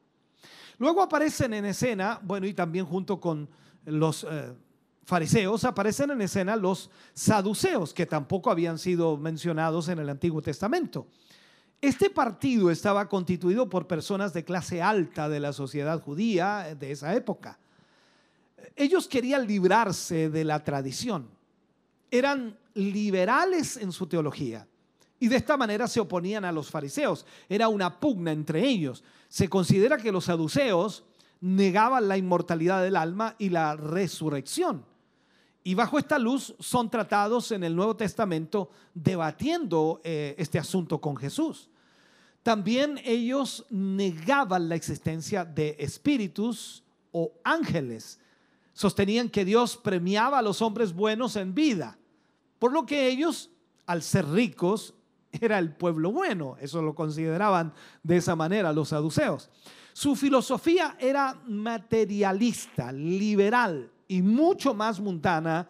Luego aparecen en escena, bueno, y también junto con los eh, fariseos, aparecen en escena los saduceos, que tampoco habían sido mencionados en el Antiguo Testamento. Este partido estaba constituido por personas de clase alta de la sociedad judía de esa época. Ellos querían librarse de la tradición. Eran liberales en su teología. Y de esta manera se oponían a los fariseos. Era una pugna entre ellos. Se considera que los saduceos negaban la inmortalidad del alma y la resurrección. Y bajo esta luz son tratados en el Nuevo Testamento debatiendo eh, este asunto con Jesús. También ellos negaban la existencia de espíritus o ángeles. Sostenían que Dios premiaba a los hombres buenos en vida, por lo que ellos, al ser ricos, era el pueblo bueno. Eso lo consideraban de esa manera los saduceos. Su filosofía era materialista, liberal y mucho más mundana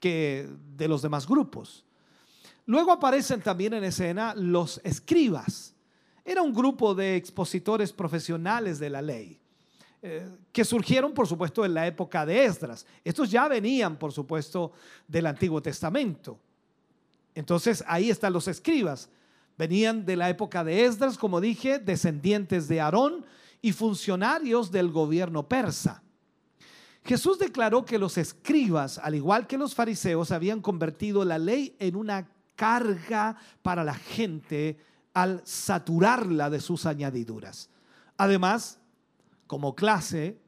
que de los demás grupos. Luego aparecen también en escena los escribas. Era un grupo de expositores profesionales de la ley, eh, que surgieron, por supuesto, en la época de Esdras. Estos ya venían, por supuesto, del Antiguo Testamento. Entonces, ahí están los escribas. Venían de la época de Esdras, como dije, descendientes de Aarón y funcionarios del gobierno persa. Jesús declaró que los escribas, al igual que los fariseos, habían convertido la ley en una carga para la gente al saturarla de sus añadiduras. Además, como clase,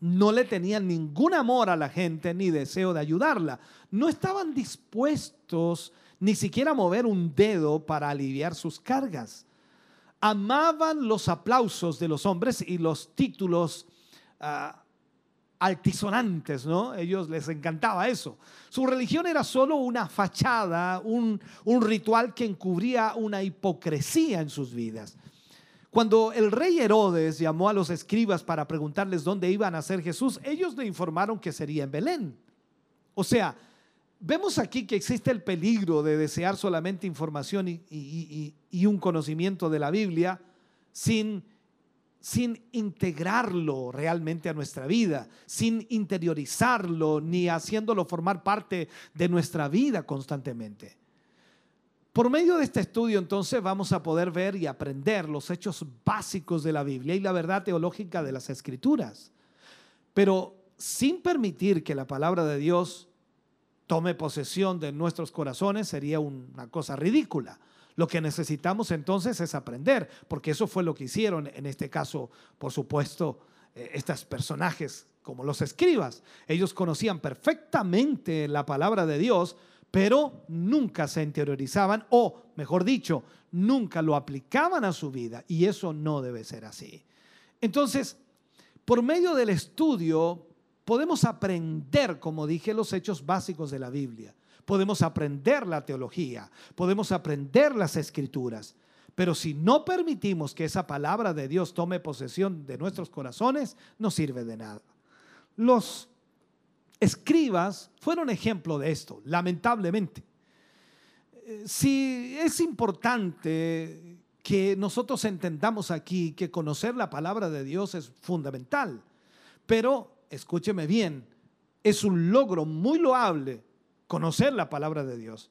no le tenían ningún amor a la gente ni deseo de ayudarla. No estaban dispuestos ni siquiera a mover un dedo para aliviar sus cargas. Amaban los aplausos de los hombres y los títulos ah, altisonantes, ¿no? Ellos les encantaba eso. Su religión era solo una fachada, un, un ritual que encubría una hipocresía en sus vidas. Cuando el rey Herodes llamó a los escribas para preguntarles dónde iban a ser Jesús, ellos le informaron que sería en Belén. O sea, vemos aquí que existe el peligro de desear solamente información y, un conocimiento de la Biblia sin, sin integrarlo realmente a nuestra vida, sin interiorizarlo ni haciéndolo formar parte de nuestra vida constantemente. Por medio de este estudio entonces vamos a poder ver y aprender los hechos básicos de la Biblia y la verdad teológica de las escrituras, pero sin permitir que la palabra de Dios tome posesión de nuestros corazones sería una cosa ridícula. Lo que necesitamos entonces es aprender, porque eso fue lo que hicieron en este caso, por supuesto, eh, estos personajes como los escribas. Ellos conocían perfectamente la palabra de Dios, pero nunca se interiorizaban o, mejor dicho, nunca lo aplicaban a su vida y eso no debe ser así. Entonces, por medio del estudio podemos aprender, como dije, los hechos básicos de la Biblia. Podemos aprender la teología, podemos aprender las escrituras. Pero si no permitimos que esa palabra de Dios tome posesión de nuestros corazones, no sirve de nada. Los escribas fueron ejemplo de esto, lamentablemente. Eh, si es importante que nosotros entendamos aquí que conocer la palabra de Dios es fundamental, pero escúcheme bien, es un logro muy loable conocer la palabra de Dios,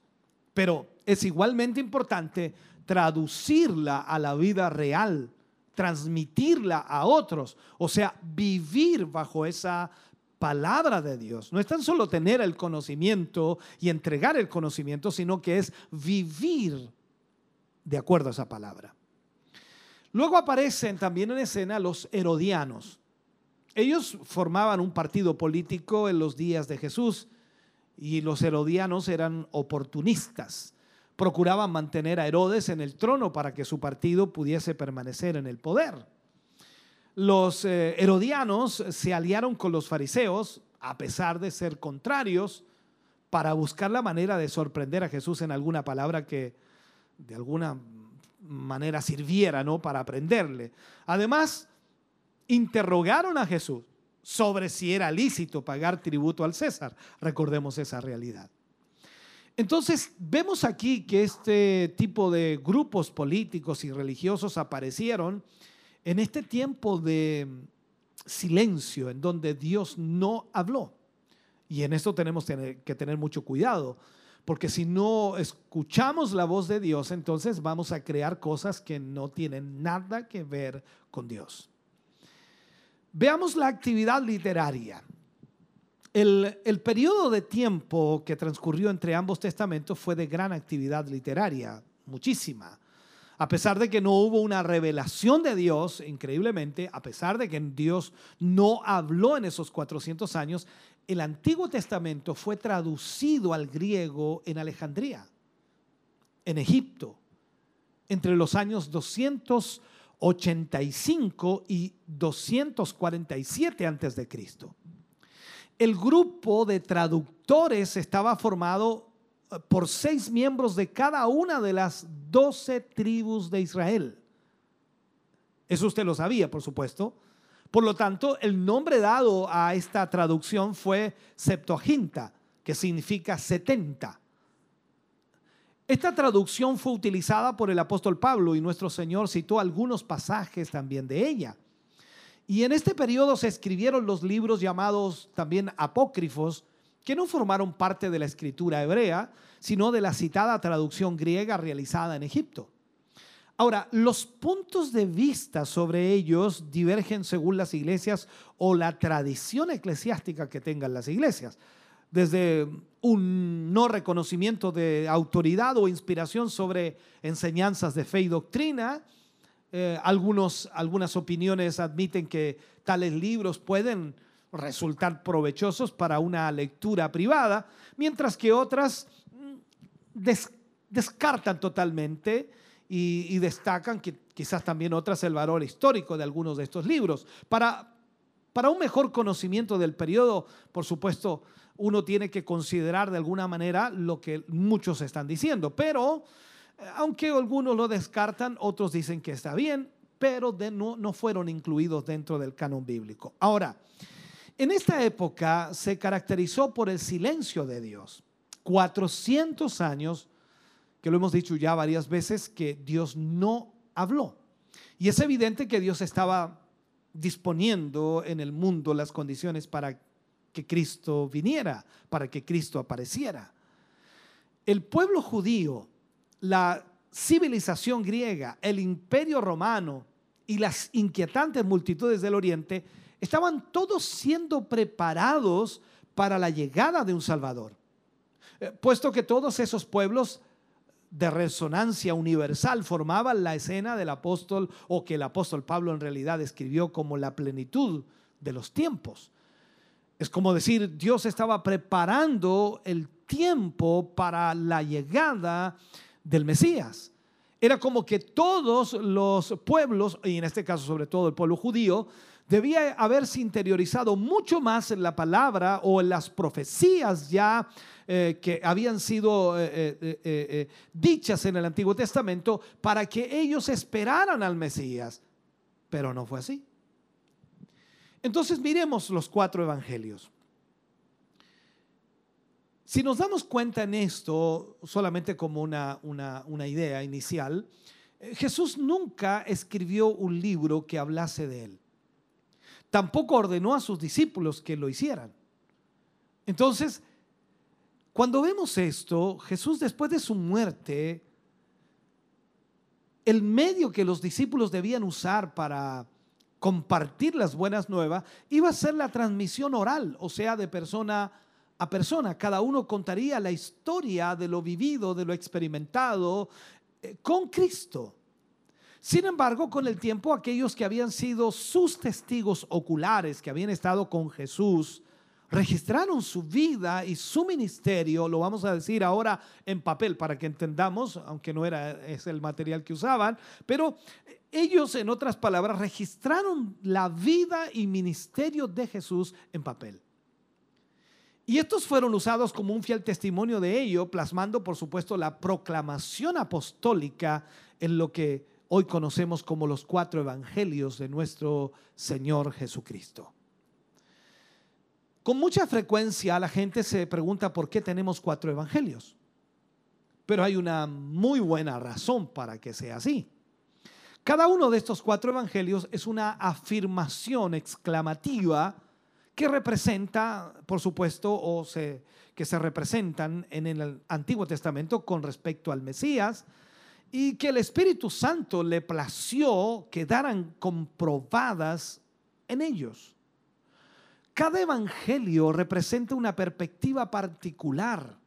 pero es igualmente importante traducirla a la vida real, transmitirla a otros, o sea, vivir bajo esa palabra de Dios. No es tan solo tener el conocimiento y entregar el conocimiento, sino que es vivir de acuerdo a esa palabra. Luego aparecen también en escena los herodianos. Ellos formaban un partido político en los días de Jesús y los herodianos eran oportunistas. Procuraban mantener a Herodes en el trono para que su partido pudiese permanecer en el poder los eh, herodianos se aliaron con los fariseos, a pesar de ser contrarios, para buscar la manera de sorprender a Jesús en alguna palabra que de alguna manera sirviera, ¿no? Para aprenderle. Además, interrogaron a Jesús sobre si era lícito pagar tributo al César. Recordemos esa realidad. Entonces, vemos aquí que este tipo de grupos políticos y religiosos aparecieron en este tiempo de silencio en donde Dios no habló. Y en esto tenemos que tener mucho cuidado, porque si no escuchamos la voz de Dios, entonces vamos a crear cosas que no tienen nada que ver con Dios. Veamos la actividad literaria. El, el, periodo de tiempo que transcurrió entre ambos testamentos fue de gran actividad literaria, muchísima. A pesar de que no hubo una revelación de Dios, increíblemente, a pesar de que Dios no habló en esos 400 años, el Antiguo Testamento fue traducido al griego en Alejandría, en Egipto, entre los años 285 y 247 antes de Cristo. El grupo de traductores estaba formado por seis miembros de cada una de las doce tribus de Israel. Eso usted lo sabía, por supuesto. Por lo tanto, el nombre dado a esta traducción fue Septuaginta, que significa 70. Esta traducción fue utilizada por el apóstol Pablo y nuestro Señor citó algunos pasajes también de ella. Y en este periodo se escribieron los libros llamados también apócrifos, que no formaron parte de la escritura hebrea, sino de la citada traducción griega realizada en Egipto. Ahora, los puntos de vista sobre ellos divergen según las iglesias o la tradición eclesiástica que tengan las iglesias, desde un no reconocimiento de autoridad o inspiración sobre enseñanzas de fe y doctrina, Eh, algunos, algunas opiniones admiten que tales libros pueden resultar provechosos para una lectura privada, mientras que otras mm, des- descartan totalmente y, y destacan que quizás también otras el valor histórico de algunos de estos libros. Para, para un mejor conocimiento del periodo, por supuesto, uno tiene que considerar de alguna manera lo que muchos están diciendo, pero eh, aunque algunos lo descartan, otros dicen que está bien, pero de no, no fueron incluidos dentro del canon bíblico. Ahora, en esta época se caracterizó por el silencio de Dios. 400 años, que lo hemos dicho ya varias veces, que Dios no habló. Y es evidente que Dios estaba disponiendo en el mundo las condiciones para que Cristo viniera, para que Cristo apareciera. El pueblo judío, la civilización griega, el imperio romano y las inquietantes multitudes del oriente estaban todos siendo preparados para la llegada de un Salvador. Eh, Puesto que todos esos pueblos de resonancia universal formaban la escena del apóstol o que el apóstol Pablo en realidad escribió como la plenitud de los tiempos. Es como decir, Dios estaba preparando el tiempo para la llegada del Mesías. Era como que todos los pueblos, y en este caso sobre todo el pueblo judío, debía haberse interiorizado mucho más en la palabra o en las profecías ya eh, que habían sido eh, eh, dichas en el Antiguo Testamento para que ellos esperaran al Mesías. Pero no fue así. Entonces miremos los cuatro evangelios. Si nos damos cuenta en esto, solamente como una, una, una idea inicial, eh, Jesús nunca escribió un libro que hablase de él. Tampoco ordenó a sus discípulos que lo hicieran. Entonces, cuando vemos esto, Jesús después de su muerte, el medio que los discípulos debían usar para compartir las buenas nuevas iba a ser la transmisión oral, o sea, de persona a persona. Cada uno contaría la historia de lo vivido, de lo experimentado eh, con Cristo. Sin embargo, con el tiempo, aquellos que habían sido sus testigos oculares, que habían estado con Jesús, registraron su vida y su ministerio, lo vamos a decir ahora en papel para que entendamos, aunque no era es el material que usaban, pero ellos, en otras palabras, registraron la vida y ministerio de Jesús en papel. Y estos fueron usados como un fiel testimonio de ello, plasmando, por supuesto, la proclamación apostólica en lo que hoy conocemos como los cuatro evangelios de nuestro Señor Jesucristo. Con mucha frecuencia la gente se pregunta por qué tenemos cuatro evangelios. Pero hay una muy buena razón para que sea así. Cada uno de estos cuatro evangelios es una afirmación exclamativa que representa, por supuesto, o se, que se representan en el Antiguo Testamento con respecto al Mesías y que el Espíritu Santo le plació quedaran comprobadas en ellos. Cada evangelio representa una perspectiva particular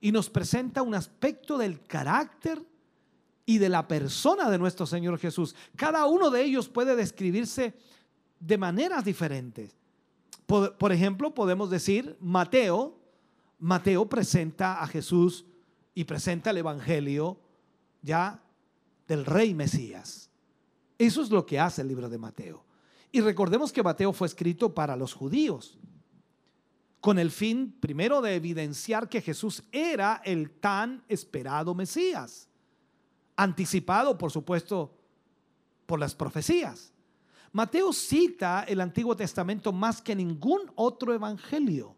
y nos presenta un aspecto del carácter y de la persona de nuestro Señor Jesús. Cada uno de ellos puede describirse de maneras diferentes. Por, ejemplo, podemos decir Mateo, Mateo presenta a Jesús y presenta el evangelio ya del rey Mesías. Eso es lo que hace el libro de Mateo. Y recordemos que Mateo fue escrito para los judíos, con el fin primero de evidenciar que Jesús era el tan esperado Mesías, anticipado por supuesto por las profecías. Mateo cita el Antiguo Testamento más que ningún otro evangelio.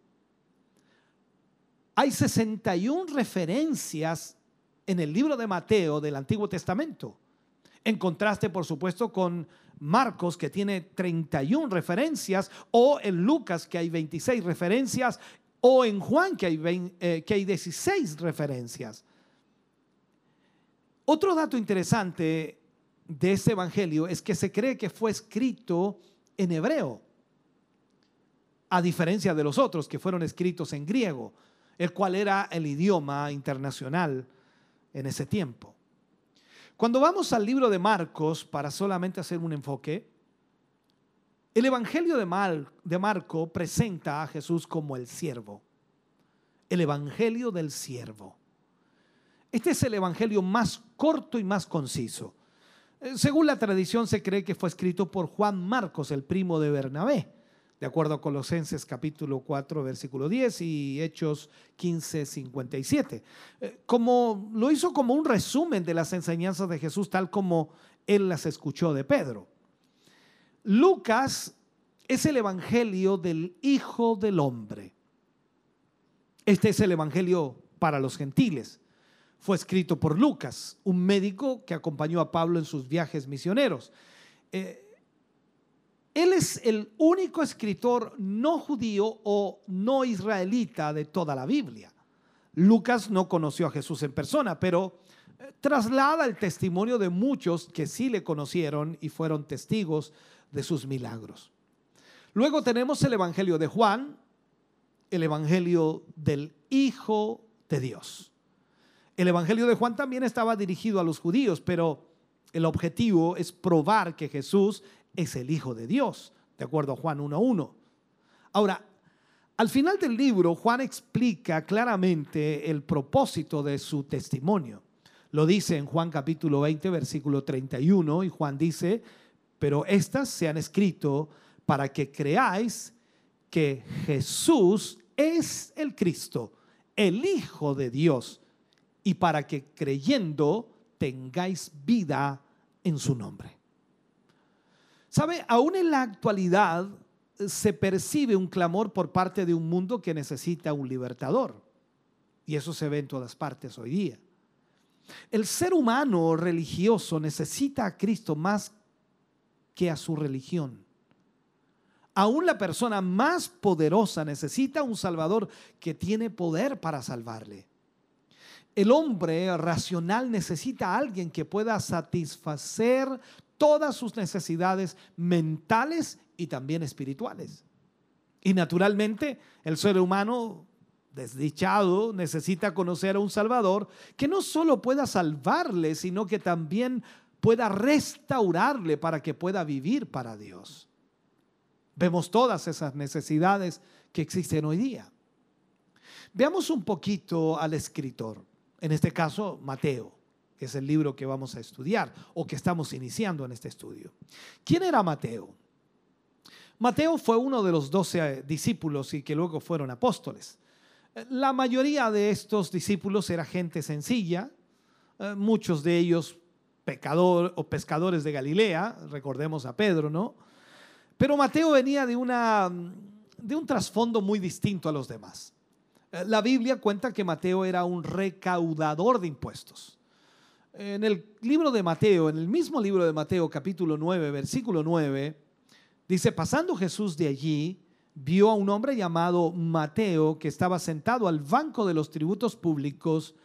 Hay 61 referencias en el libro de Mateo del Antiguo Testamento. En contraste, por supuesto, con Marcos, que tiene 31 referencias, o en Lucas, que hay 26 referencias, o en Juan, que hay, 20, eh, que hay 16 referencias. Otro dato interesante de este evangelio es que se cree que fue escrito en hebreo, a diferencia de los otros que fueron escritos en griego, el cual era el idioma internacional en ese tiempo. Cuando vamos al libro de Marcos, para solamente hacer un enfoque, el Evangelio de, Mar- de Marco presenta a Jesús como el siervo. El Evangelio del siervo. Este es el Evangelio más corto y más conciso. Eh, Según la tradición se cree que fue escrito por Juan Marcos, el primo de Bernabé, de acuerdo a Colosenses capítulo 4, versículo 10 y Hechos 15, 57. Eh, Como lo hizo como un resumen de las enseñanzas de Jesús tal como él las escuchó de Pedro. Lucas es el evangelio del Hijo del Hombre. Este es el evangelio para los gentiles. Fue escrito por Lucas, un médico que acompañó a Pablo en sus viajes misioneros. Eh, él es el único escritor no judío o no israelita de toda la Biblia. Lucas no conoció a Jesús en persona, pero eh, traslada el testimonio de muchos que sí le conocieron y fueron testigos de sus milagros. Luego tenemos el Evangelio de Juan, el Evangelio del Hijo de Dios. El Evangelio de Juan también estaba dirigido a los judíos, pero el objetivo es probar que Jesús es el Hijo de Dios, de acuerdo a Juan 1.1. Ahora, al final del libro, Juan explica claramente el propósito de su testimonio. Lo dice en Juan capítulo 20, versículo 31, y Juan dice, pero estas se han escrito para que creáis que Jesús es el Cristo, el Hijo de Dios, y para que creyendo tengáis vida en su nombre. ¿Sabe? Aún en la actualidad eh, se percibe un clamor por parte de un mundo que necesita un libertador. Y eso se ve en todas partes hoy día. El ser humano religioso necesita a Cristo más que a su religión. Aún la persona más poderosa necesita un Salvador que tiene poder para salvarle. El hombre racional necesita a alguien que pueda satisfacer todas sus necesidades mentales y también espirituales. Y naturalmente el ser humano desdichado necesita conocer a un Salvador que no solo pueda salvarle, sino que también pueda restaurarle para que pueda vivir para Dios. Vemos todas esas necesidades que existen hoy día. Veamos un poquito al escritor, en este caso Mateo, es el libro que vamos a estudiar o que estamos iniciando en este estudio. ¿Quién era Mateo? Mateo fue uno de los doce discípulos y que luego fueron apóstoles. La mayoría de estos discípulos era gente sencilla, eh, muchos de ellos pecador o pescadores de Galilea, recordemos a Pedro, ¿no? Pero Mateo venía de, una, de un trasfondo muy distinto a los demás. Eh, La Biblia cuenta que Mateo era un recaudador de impuestos. En el libro de Mateo, en el mismo libro de Mateo, capítulo 9, versículo 9, dice, pasando Jesús de allí, vio a un hombre llamado Mateo que estaba sentado al banco de los tributos públicos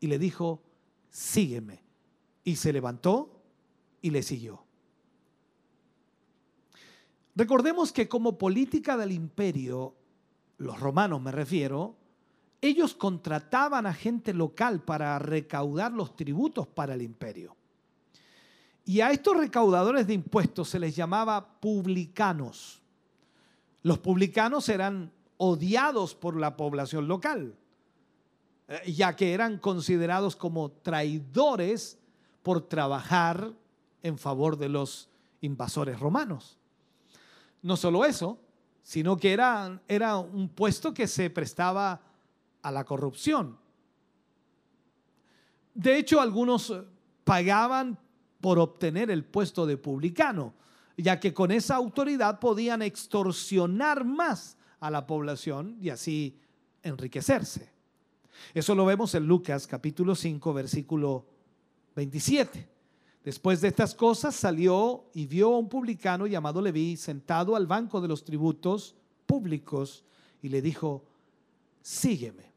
y le dijo, sígueme. Y se levantó y le siguió. Recordemos que como política del imperio, los romanos me refiero, ellos contrataban a gente local para recaudar los tributos para el imperio. Y a estos recaudadores de impuestos se les llamaba publicanos. Los publicanos eran odiados por la población local, eh, ya que eran considerados como traidores por trabajar en favor de los invasores romanos. No solo eso, sino que era, era un puesto que se prestaba a la corrupción. De hecho, algunos eh, pagaban por obtener el puesto de publicano, ya que con esa autoridad podían extorsionar más a la población y así enriquecerse. Eso lo vemos en Lucas capítulo 5, versículo 27. Después de estas cosas salió y vio a un publicano llamado Leví sentado al banco de los tributos públicos y le dijo, sígueme.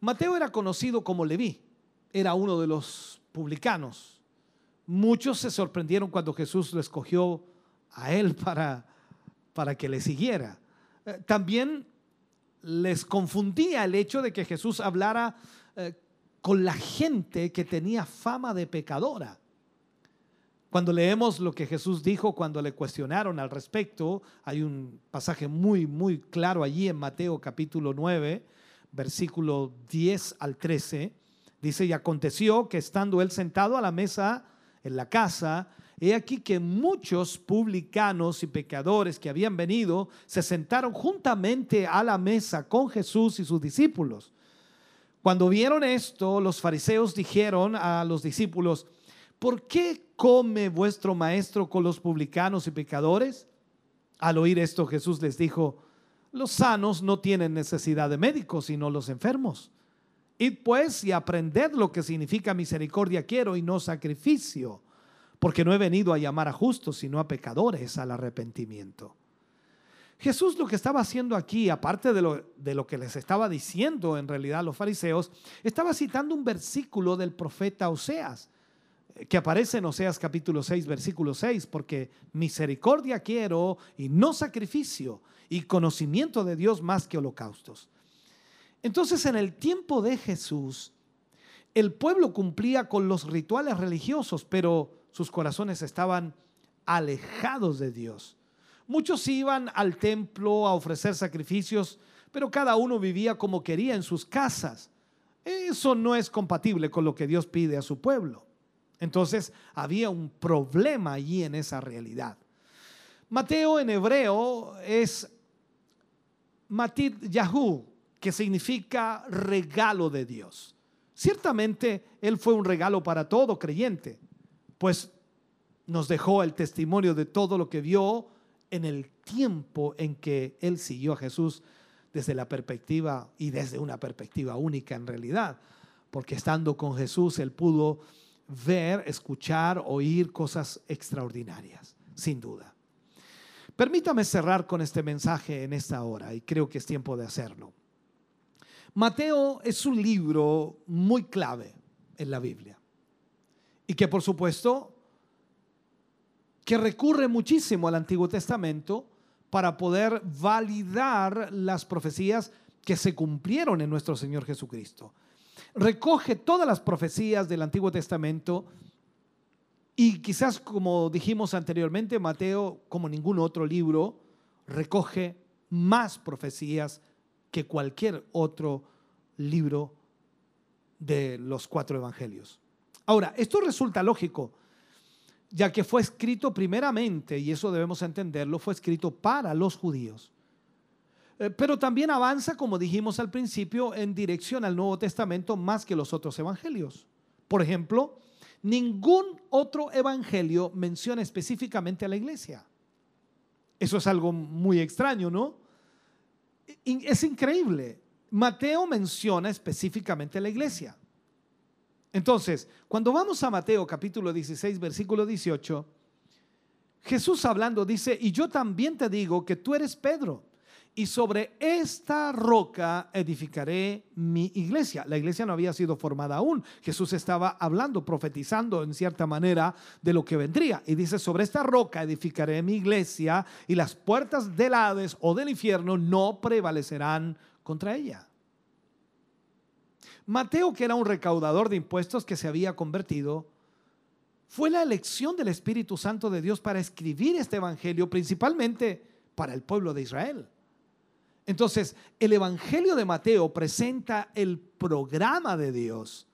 Mateo era conocido como Leví, era uno de los publicanos. Muchos se sorprendieron cuando Jesús lo escogió a él para, para que le siguiera. Eh, También les confundía el hecho de que Jesús hablara eh, con la gente que tenía fama de pecadora. Cuando leemos lo que Jesús dijo cuando le cuestionaron al respecto, hay un pasaje muy, muy claro allí en Mateo capítulo 9, versículo 10 al 13. Dice, y aconteció que estando él sentado a la mesa en la casa, he aquí que muchos publicanos y pecadores que habían venido se sentaron juntamente a la mesa con Jesús y sus discípulos. Cuando vieron esto, los fariseos dijeron a los discípulos, ¿por qué come vuestro maestro con los publicanos y pecadores? Al oír esto, Jesús les dijo, los sanos no tienen necesidad de médicos, sino los enfermos. Id pues y aprended lo que significa misericordia quiero y no sacrificio, porque no he venido a llamar a justos, sino a pecadores al arrepentimiento. Jesús lo que estaba haciendo aquí, aparte de lo, de lo que les estaba diciendo en realidad a los fariseos, estaba citando un versículo del profeta Oseas, que aparece en Oseas capítulo 6, versículo 6, porque misericordia quiero y no sacrificio, y conocimiento de Dios más que holocaustos. Entonces en el tiempo de Jesús, el pueblo cumplía con los rituales religiosos, pero sus corazones estaban alejados de Dios. Muchos iban al templo a ofrecer sacrificios, pero cada uno vivía como quería en sus casas. Eso no es compatible con lo que Dios pide a su pueblo. Entonces había un problema allí en esa realidad. Mateo en hebreo es Matit Yahú, que significa regalo de Dios. Ciertamente Él fue un regalo para todo creyente, pues nos dejó el testimonio de todo lo que vio en el tiempo en que él siguió a Jesús desde la perspectiva y desde una perspectiva única en realidad, porque estando con Jesús él pudo ver, escuchar, oír cosas extraordinarias, sin duda. Permítame cerrar con este mensaje en esta hora y creo que es tiempo de hacerlo. Mateo es un libro muy clave en la Biblia y que por supuesto que recurre muchísimo al Antiguo Testamento para poder validar las profecías que se cumplieron en nuestro Señor Jesucristo. Recoge todas las profecías del Antiguo Testamento y quizás como dijimos anteriormente, Mateo, como ningún otro libro, recoge más profecías que cualquier otro libro de los cuatro evangelios. Ahora, esto resulta lógico ya que fue escrito primeramente, y eso debemos entenderlo, fue escrito para los judíos. Eh, pero también avanza, como dijimos al principio, en dirección al Nuevo Testamento más que los otros evangelios. Por ejemplo, ningún otro evangelio menciona específicamente a la iglesia. Eso es algo muy extraño, ¿no? Es increíble. Mateo menciona específicamente a la iglesia. Entonces, cuando vamos a Mateo capítulo 16, versículo 18, Jesús hablando dice, y yo también te digo que tú eres Pedro, y sobre esta roca edificaré mi iglesia. La iglesia no había sido formada aún. Jesús estaba hablando, profetizando en cierta manera de lo que vendría. Y dice, sobre esta roca edificaré mi iglesia y las puertas del Hades o del infierno no prevalecerán contra ella. Mateo, que era un recaudador de impuestos que se había convertido, fue la elección del Espíritu Santo de Dios para escribir este Evangelio, principalmente para el pueblo de Israel. Entonces, el Evangelio de Mateo presenta el programa de Dios.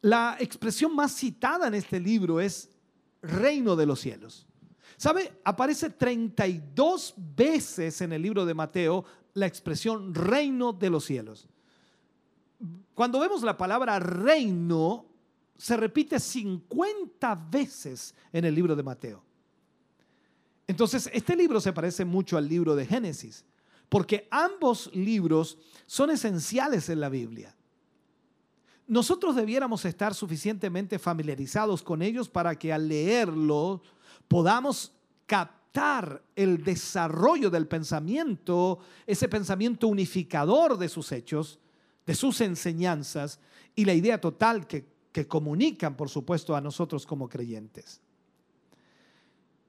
La expresión más citada en este libro es reino de los cielos. ¿Sabe? Aparece 32 veces en el libro de Mateo la expresión reino de los cielos cuando vemos la palabra reino, se repite 50 veces en el libro de Mateo. Entonces, este libro se parece mucho al libro de Génesis, porque ambos libros son esenciales en la Biblia. Nosotros debiéramos estar suficientemente familiarizados con ellos para que al leerlo podamos captar el desarrollo del pensamiento, ese pensamiento unificador de sus hechos, de sus enseñanzas y la idea total que, que comunican, por supuesto, a nosotros como creyentes.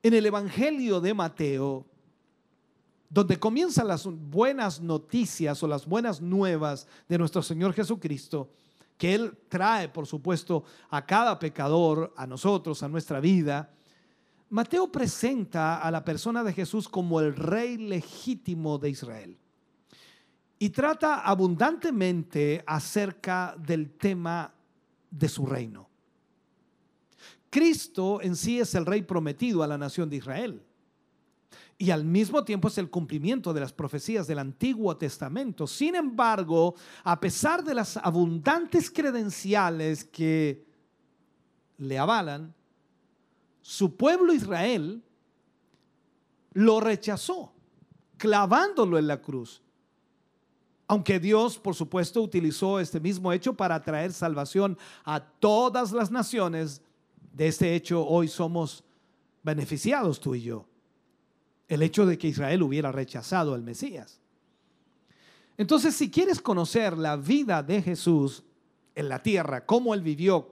En el Evangelio de Mateo, donde comienzan las buenas noticias o las buenas nuevas de nuestro Señor Jesucristo, que Él trae, por supuesto, a cada pecador, a nosotros, a nuestra vida, Mateo presenta a la persona de Jesús como el rey legítimo de Israel y trata abundantemente acerca del tema de su reino. Cristo en sí es el rey prometido a la nación de Israel. Y al mismo tiempo es el cumplimiento de las profecías del Antiguo Testamento. Sin embargo, a pesar de las abundantes credenciales que le avalan, su pueblo Israel lo rechazó, clavándolo en la cruz. Aunque Dios, por supuesto, utilizó este mismo hecho para traer salvación a todas las naciones, de este hecho hoy somos beneficiados tú y yo. El hecho de que Israel hubiera rechazado al Mesías. Entonces, si quieres conocer la vida de Jesús en la tierra, cómo él vivió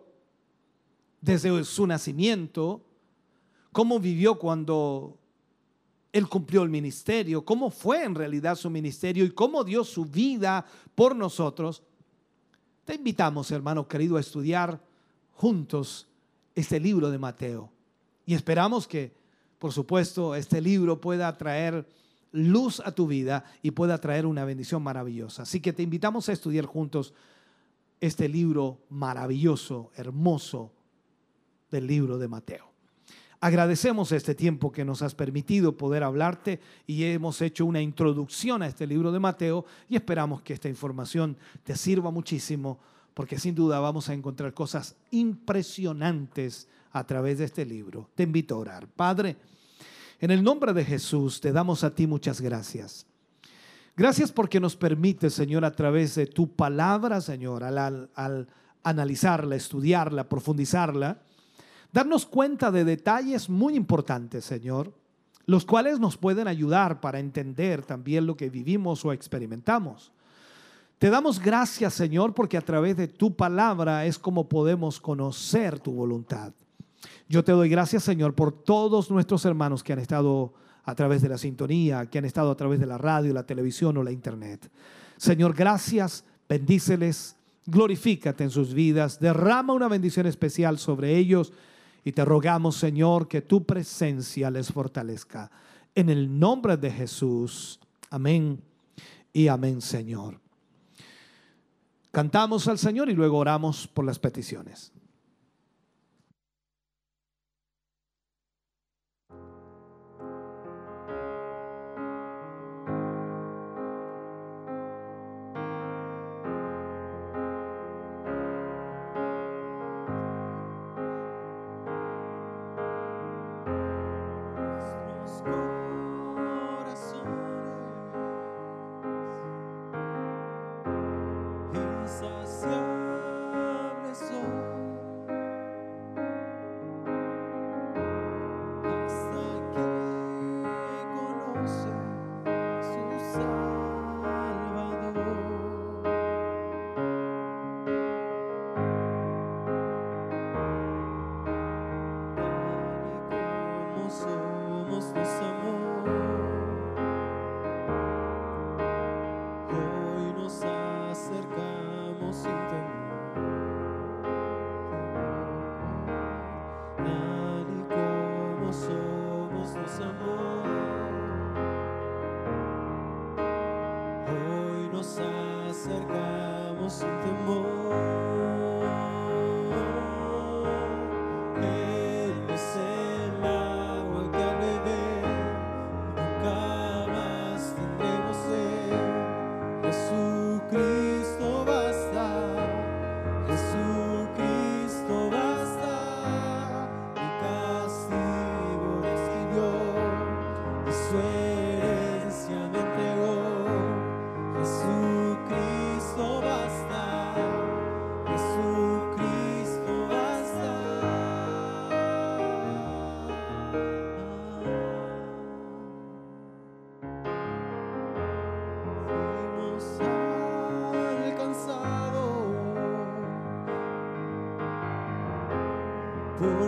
desde su nacimiento, cómo vivió cuando él cumplió el ministerio, cómo fue en realidad su ministerio y cómo dio su vida por nosotros, te invitamos, hermano querido, a estudiar juntos este libro de Mateo. Y esperamos que, por supuesto, este libro pueda traer luz a tu vida y pueda traer una bendición maravillosa. Así que te invitamos a estudiar juntos este libro maravilloso, hermoso del libro de Mateo. Agradecemos este tiempo que nos has permitido poder hablarte y hemos hecho una introducción a este libro de Mateo y esperamos que esta información te sirva muchísimo porque sin duda vamos a encontrar cosas impresionantes a través de este libro. Te invito a orar. Padre, en el nombre de Jesús te damos a ti muchas gracias. Gracias porque nos permite, Señor, a través de tu palabra, Señor, al, al analizarla, estudiarla, profundizarla, darnos cuenta de detalles muy importantes, Señor, los cuales nos pueden ayudar para entender también lo que vivimos o experimentamos. Te damos gracias, Señor, porque a través de tu palabra es como podemos conocer tu voluntad. Yo te doy gracias, Señor, por todos nuestros hermanos que han estado a través de la sintonía, que han estado a través de la radio, la televisión o la internet. Señor, gracias, bendíceles, glorifícate en sus vidas, derrama una bendición especial sobre ellos y te rogamos, Señor, que tu presencia les fortalezca. En el nombre de Jesús. Amén y amén, Señor. Cantamos al Señor y luego oramos por las peticiones.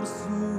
Con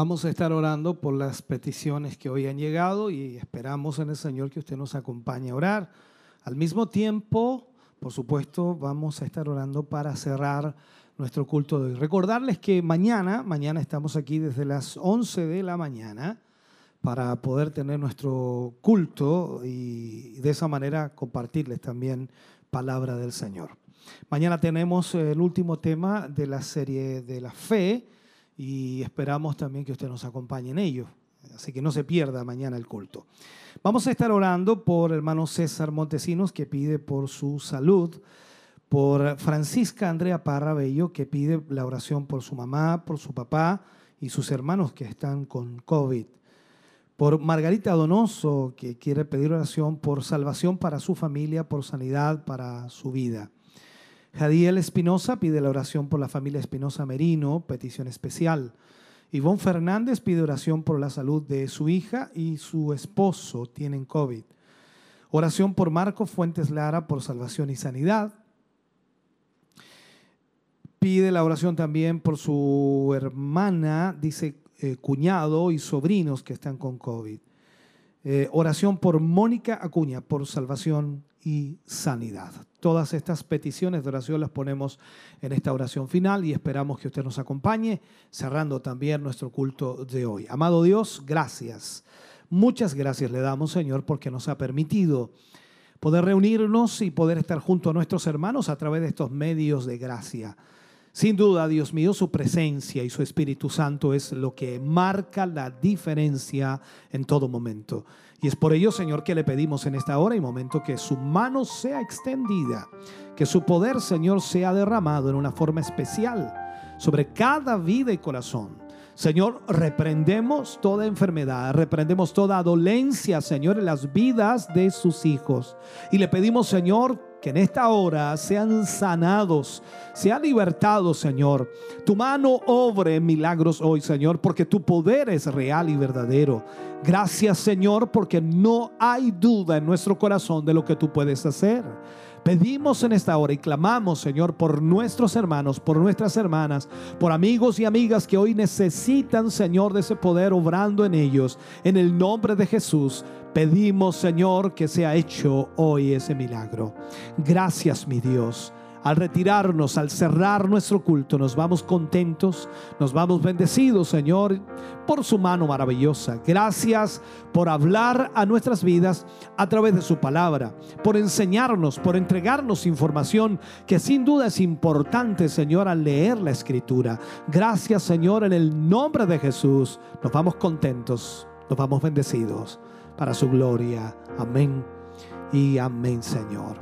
Vamos a estar orando por las peticiones que hoy han llegado y esperamos en el Señor que usted nos acompañe a orar. Al mismo tiempo, por supuesto, vamos a estar orando para cerrar nuestro culto de hoy. Recordarles que mañana, mañana estamos aquí desde las 11 de la mañana para poder tener nuestro culto y de esa manera compartirles también palabra del Señor. Mañana tenemos el último tema de la serie de la fe y esperamos también que usted nos acompañe en ello. Así que no se pierda mañana el culto. Vamos a estar orando por hermano César Montesinos, que pide por su salud, por Francisca Andrea Parra Bello, que pide la oración por su mamá, por su papá y sus hermanos que están con COVID. Por Margarita Donoso, que quiere pedir oración por salvación para su familia, por sanidad para su vida. Jadiel Espinosa pide la oración por la familia Espinosa Merino, petición especial. Ivonne Fernández pide oración por la salud de su hija y su esposo tienen COVID. Oración por Marco Fuentes Lara por salvación y sanidad. Pide la oración también por su hermana, dice eh, cuñado y sobrinos que están con COVID. Eh, oración por Mónica Acuña por salvación y sanidad. Todas estas peticiones de oración las ponemos en esta oración final y esperamos que usted nos acompañe, cerrando también nuestro culto de hoy. Amado Dios, gracias. Muchas gracias le damos, Señor, porque nos ha permitido poder reunirnos y poder estar junto a nuestros hermanos a través de estos medios de gracia. Sin duda, Dios mío, su presencia y su Espíritu Santo es lo que marca la diferencia en todo momento. Y es por ello, Señor, que le pedimos en esta hora y momento que su mano sea extendida, que su poder, Señor, sea derramado en una forma especial sobre cada vida y corazón. Señor, reprendemos toda enfermedad, reprendemos toda dolencia, Señor, en las vidas de sus hijos. Y le pedimos, Señor, que en esta hora sean sanados, sean libertados, Señor. Tu mano obre milagros hoy, Señor, porque tu poder es real y verdadero. Gracias, Señor, porque no hay duda en nuestro corazón de lo que tú puedes hacer. Pedimos en esta hora y clamamos, Señor, por nuestros hermanos, por nuestras hermanas, por amigos y amigas que hoy necesitan, Señor, de ese poder obrando en ellos. En el nombre de Jesús, pedimos, Señor, que sea hecho hoy ese milagro. Gracias, mi Dios. Al retirarnos, al cerrar nuestro culto, nos vamos contentos, nos vamos bendecidos, Señor, por su mano maravillosa. Gracias por hablar a nuestras vidas a través de su palabra, por enseñarnos, por entregarnos información que sin duda es importante, Señor, al leer la escritura. Gracias, Señor, en el nombre de Jesús. Nos vamos contentos, nos vamos bendecidos para su gloria. Amén y amén, Señor.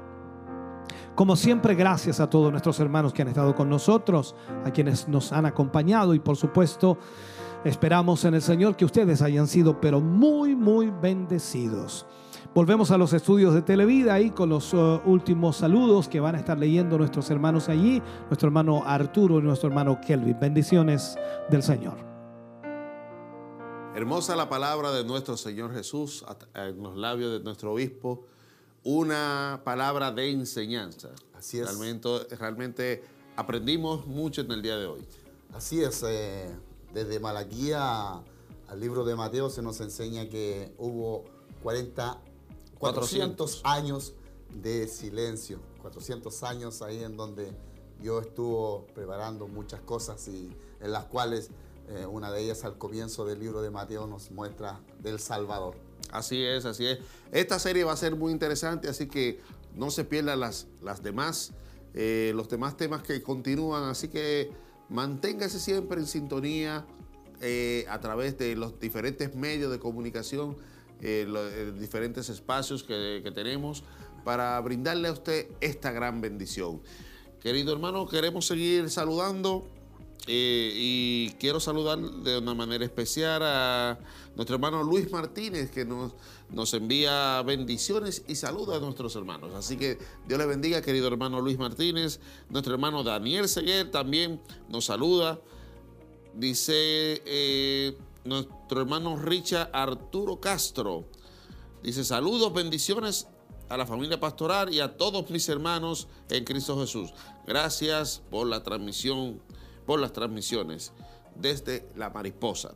Como siempre, gracias a todos nuestros hermanos que han estado con nosotros, a quienes nos han acompañado y por supuesto esperamos en el Señor que ustedes hayan sido pero muy, muy bendecidos. Volvemos a los estudios de Televida ahí con los uh, últimos saludos que van a estar leyendo nuestros hermanos allí, nuestro hermano Arturo y nuestro hermano Kelvin. Bendiciones del Señor. Hermosa la palabra de nuestro Señor Jesús en los labios de nuestro obispo una palabra de enseñanza. Así es. Realmente, realmente aprendimos mucho en el día de hoy. Así es, eh, desde Malaquía al libro de Mateo se nos enseña que hubo 40 400 años de silencio, 400 años ahí en donde Dios estuvo preparando muchas cosas y en las cuales eh, una de ellas al comienzo del libro de Mateo nos muestra del Salvador. Así es, así es. Esta serie va a ser muy interesante, así que no se pierdan las, las demás, eh, los demás temas que continúan, así que manténgase siempre en sintonía eh, a través de los diferentes medios de comunicación, eh, los eh, diferentes espacios que, que tenemos para brindarle a usted esta gran bendición. Querido hermano, queremos seguir saludando eh, y quiero saludar de una manera especial a nuestro hermano Luis Martínez, que nos, nos envía bendiciones y saluda a nuestros hermanos. Así que Dios le bendiga, querido hermano Luis Martínez. Nuestro hermano Daniel Seguer también nos saluda. Dice eh, nuestro hermano Richard Arturo Castro. Dice saludos, bendiciones a la familia pastoral y a todos mis hermanos en Cristo Jesús. Gracias por la transmisión, por las transmisiones desde la mariposa.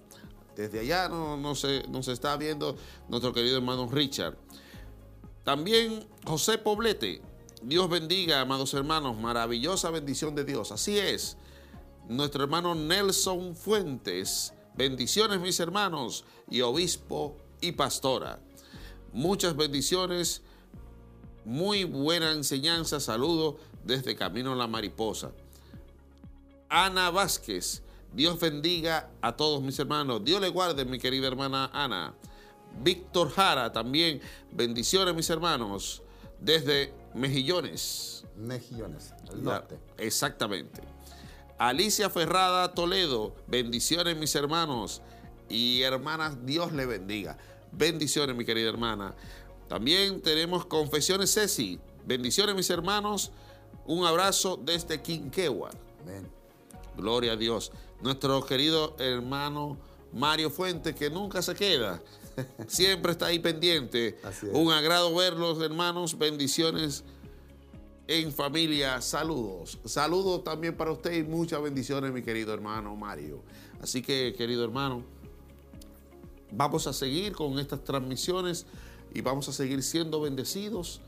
Desde allá no, no se, nos está viendo nuestro querido hermano Richard. También José Poblete. Dios bendiga, amados hermanos. Maravillosa bendición de Dios. Así es. Nuestro hermano Nelson Fuentes. Bendiciones, mis hermanos. Y obispo y pastora. Muchas bendiciones. Muy buena enseñanza. Saludo desde Camino a la Mariposa. Ana Vázquez. Dios bendiga a todos mis hermanos. Dios le guarde, mi querida hermana Ana. Víctor Jara también. Bendiciones, mis hermanos. Desde Mejillones. Mejillones, al La- norte. exactamente. Alicia Ferrada Toledo. Bendiciones, mis hermanos. Y hermanas, Dios le bendiga. Bendiciones, mi querida hermana. También tenemos Confesiones Ceci. Bendiciones, mis hermanos. Un abrazo desde Quinquegua. Amén. Gloria a Dios. Nuestro querido hermano Mario Fuentes, que nunca se queda. Siempre está ahí pendiente. Así es. Un agrado verlos, hermanos. Bendiciones en familia. Saludos. Saludos también para usted y muchas bendiciones, mi querido hermano Mario. Así que, querido hermano, vamos a seguir con estas transmisiones y vamos a seguir siendo bendecidos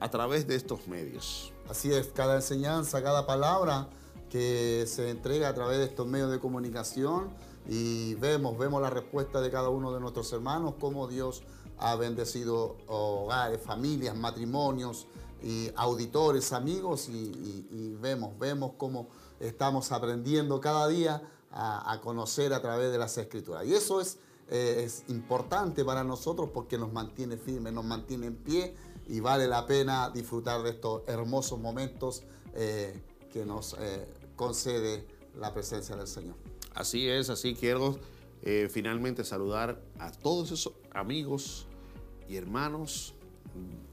a través de estos medios. Así es, cada enseñanza, cada palabra que se entrega a través de estos medios de comunicación y vemos, vemos la respuesta de cada uno de nuestros hermanos, cómo Dios ha bendecido hogares, familias, matrimonios y auditores, amigos y, vemos, vemos cómo estamos aprendiendo cada día a, a conocer a través de las escrituras. Y eso es, eh, es importante para nosotros porque nos mantiene firmes, nos mantiene en pie y vale la pena disfrutar de estos hermosos momentos eh, que nos eh, concede la presencia del Señor. Así es, así quiero eh, finalmente saludar a todos esos amigos y hermanos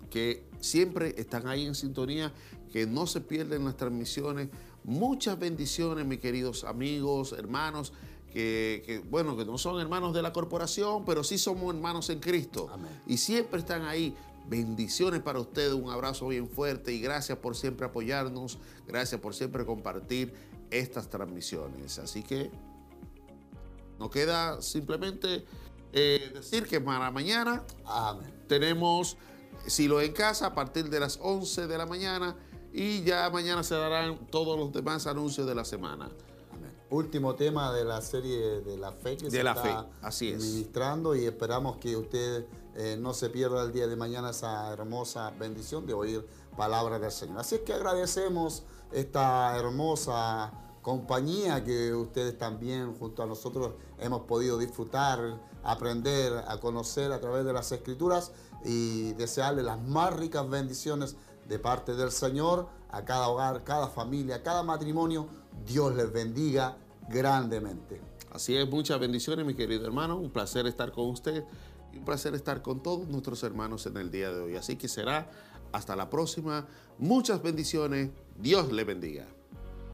que siempre están ahí en sintonía, que no se pierden las transmisiones. Muchas bendiciones, mis queridos amigos, hermanos, que, que, bueno, que no son hermanos de la corporación, pero sí somos hermanos en Cristo. Amén. Y siempre están ahí. Bendiciones para ustedes, un abrazo bien fuerte y gracias por siempre apoyarnos, gracias por siempre compartir estas transmisiones. Así que nos queda simplemente eh, decir que para mañana Amén. tenemos Silo en casa a partir de las 11 de la mañana y ya mañana se darán todos los demás anuncios de la semana. Amén. Último tema de la serie de la fe que De se la está fe, así es. ministrando y esperamos que usted eh, no se pierda el día de mañana esa hermosa bendición de oír palabras del Señor. Así es que agradecemos esta hermosa compañía que ustedes también junto a nosotros hemos podido disfrutar, aprender, a conocer a través de las escrituras y desearle las más ricas bendiciones de parte del Señor a cada hogar, cada familia, cada matrimonio. Dios les bendiga grandemente. Así es, muchas bendiciones, mi querido hermano. Un placer estar con usted un placer estar con todos nuestros hermanos en el día de hoy. Así que será hasta la próxima. Muchas bendiciones. Dios le bendiga.